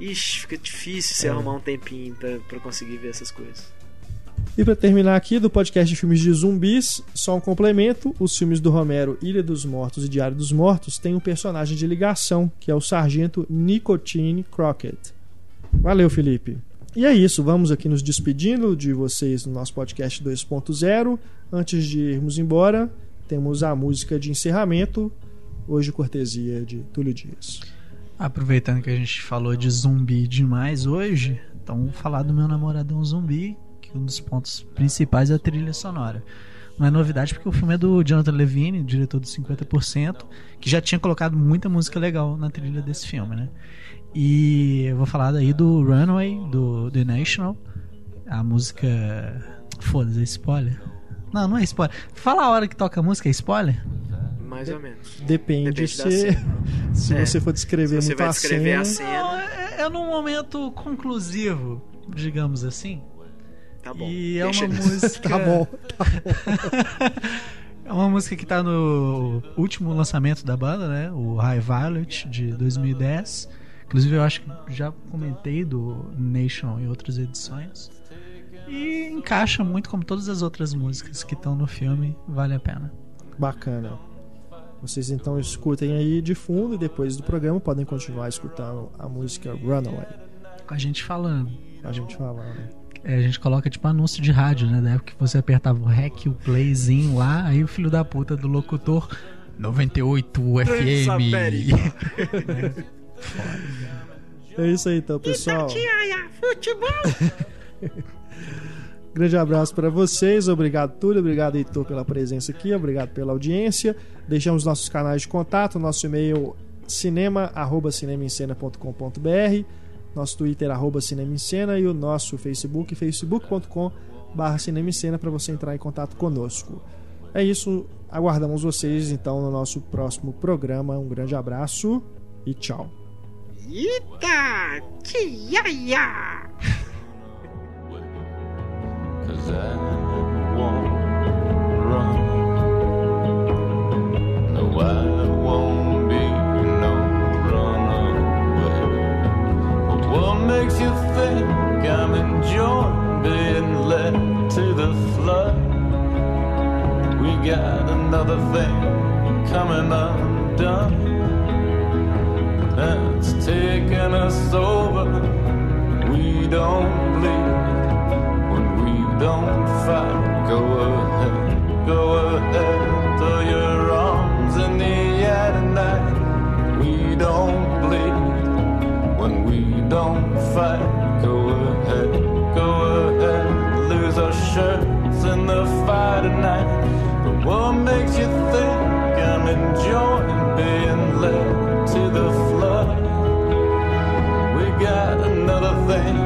ixi, fica difícil você É. arrumar um tempinho pra, pra conseguir ver essas coisas. E para terminar aqui do podcast de filmes de zumbis, só um complemento: os filmes do Romero, Ilha dos Mortos e Diário dos Mortos, têm um personagem de ligação, que é o sargento Nicotine Crockett. Valeu, Felipe. E é isso, vamos aqui nos despedindo de vocês no nosso podcast 2.0. Antes de irmos embora, temos a música de encerramento, hoje cortesia de Túlio Dias. Aproveitando que a gente falou de zumbi demais hoje, então vou falar do meu namoradão zumbi, que um dos pontos principais é a trilha sonora. Não é novidade porque o filme é do Jonathan Levine, diretor do 50%, que já tinha colocado muita música legal na trilha desse filme, né? E eu vou falar daí do Runway, do The National, a música. Foda-se, é spoiler? Não, não é spoiler. Fala a hora que toca a música, é spoiler? Mais ou menos. Depende, Depende da se, se É, você for descrever se você muito vai a descrever a cena. cena, Não, é, é num momento conclusivo, digamos assim. Tá bom. E é uma nisso. música. Tá bom. É uma música que tá no último lançamento da banda, né? O High Violet de 2010. Inclusive eu acho que já comentei do Nation em outras edições. E encaixa muito como todas as outras músicas que estão no filme, vale a pena. Bacana. Vocês então escutem aí de fundo e depois do programa podem continuar escutando a música Runaway. Com a gente falando. A gente falando. É, a gente coloca tipo anúncio de rádio, né? Da época que você apertava o REC, o playzinho lá, aí o filho da puta do locutor 98 FM. América. É isso aí então, pessoal. Grande abraço para vocês, obrigado Túlio, obrigado Heitor pela presença aqui, obrigado pela audiência. Deixamos nossos canais de contato, nosso e-mail cinema@cinemaencena.com.br, nosso Twitter arroba Cinema em Cena e o nosso Facebook facebook.com/barra Cinema em Cena para você entrar em contato conosco. É isso, aguardamos vocês então no nosso próximo programa. Um grande abraço e tchau. Eita! Another thing coming undone. That's taking us over. We don't bleed when we don't fight. Go ahead, go ahead, throw your arms in the air tonight. We don't bleed when we don't fight. Go ahead, go ahead, lose our shirts in the fire tonight. What makes you think I'm enjoying being led to the flood? We got another thing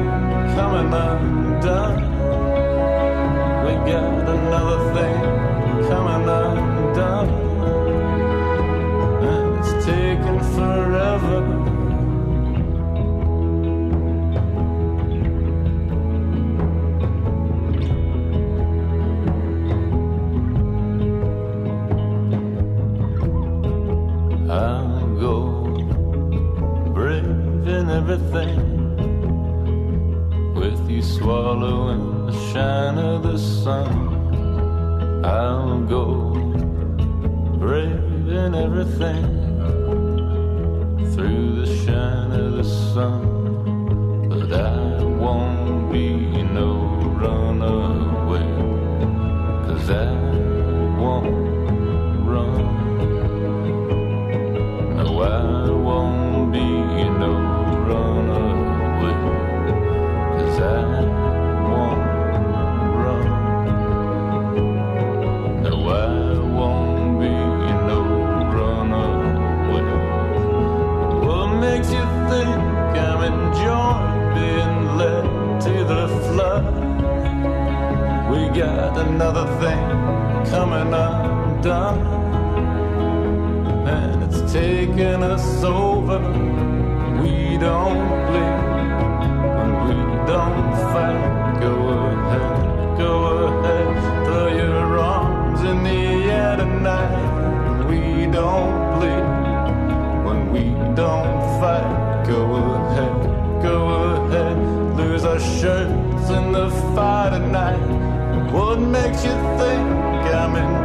coming undone. We got another thing coming undone. I'll go brave in everything through the shine of the sun. But I won't be no runaway, got another thing coming undone and it's taking us over. We don't bleed we don't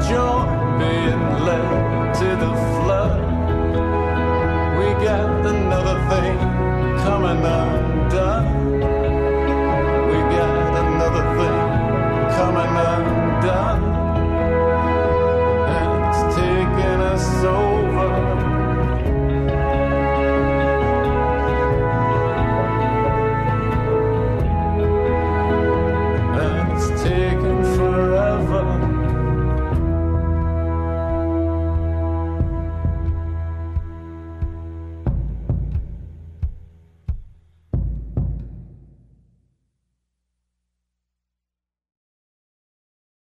being led to the flood. We got another thing coming undone. We got another thing coming.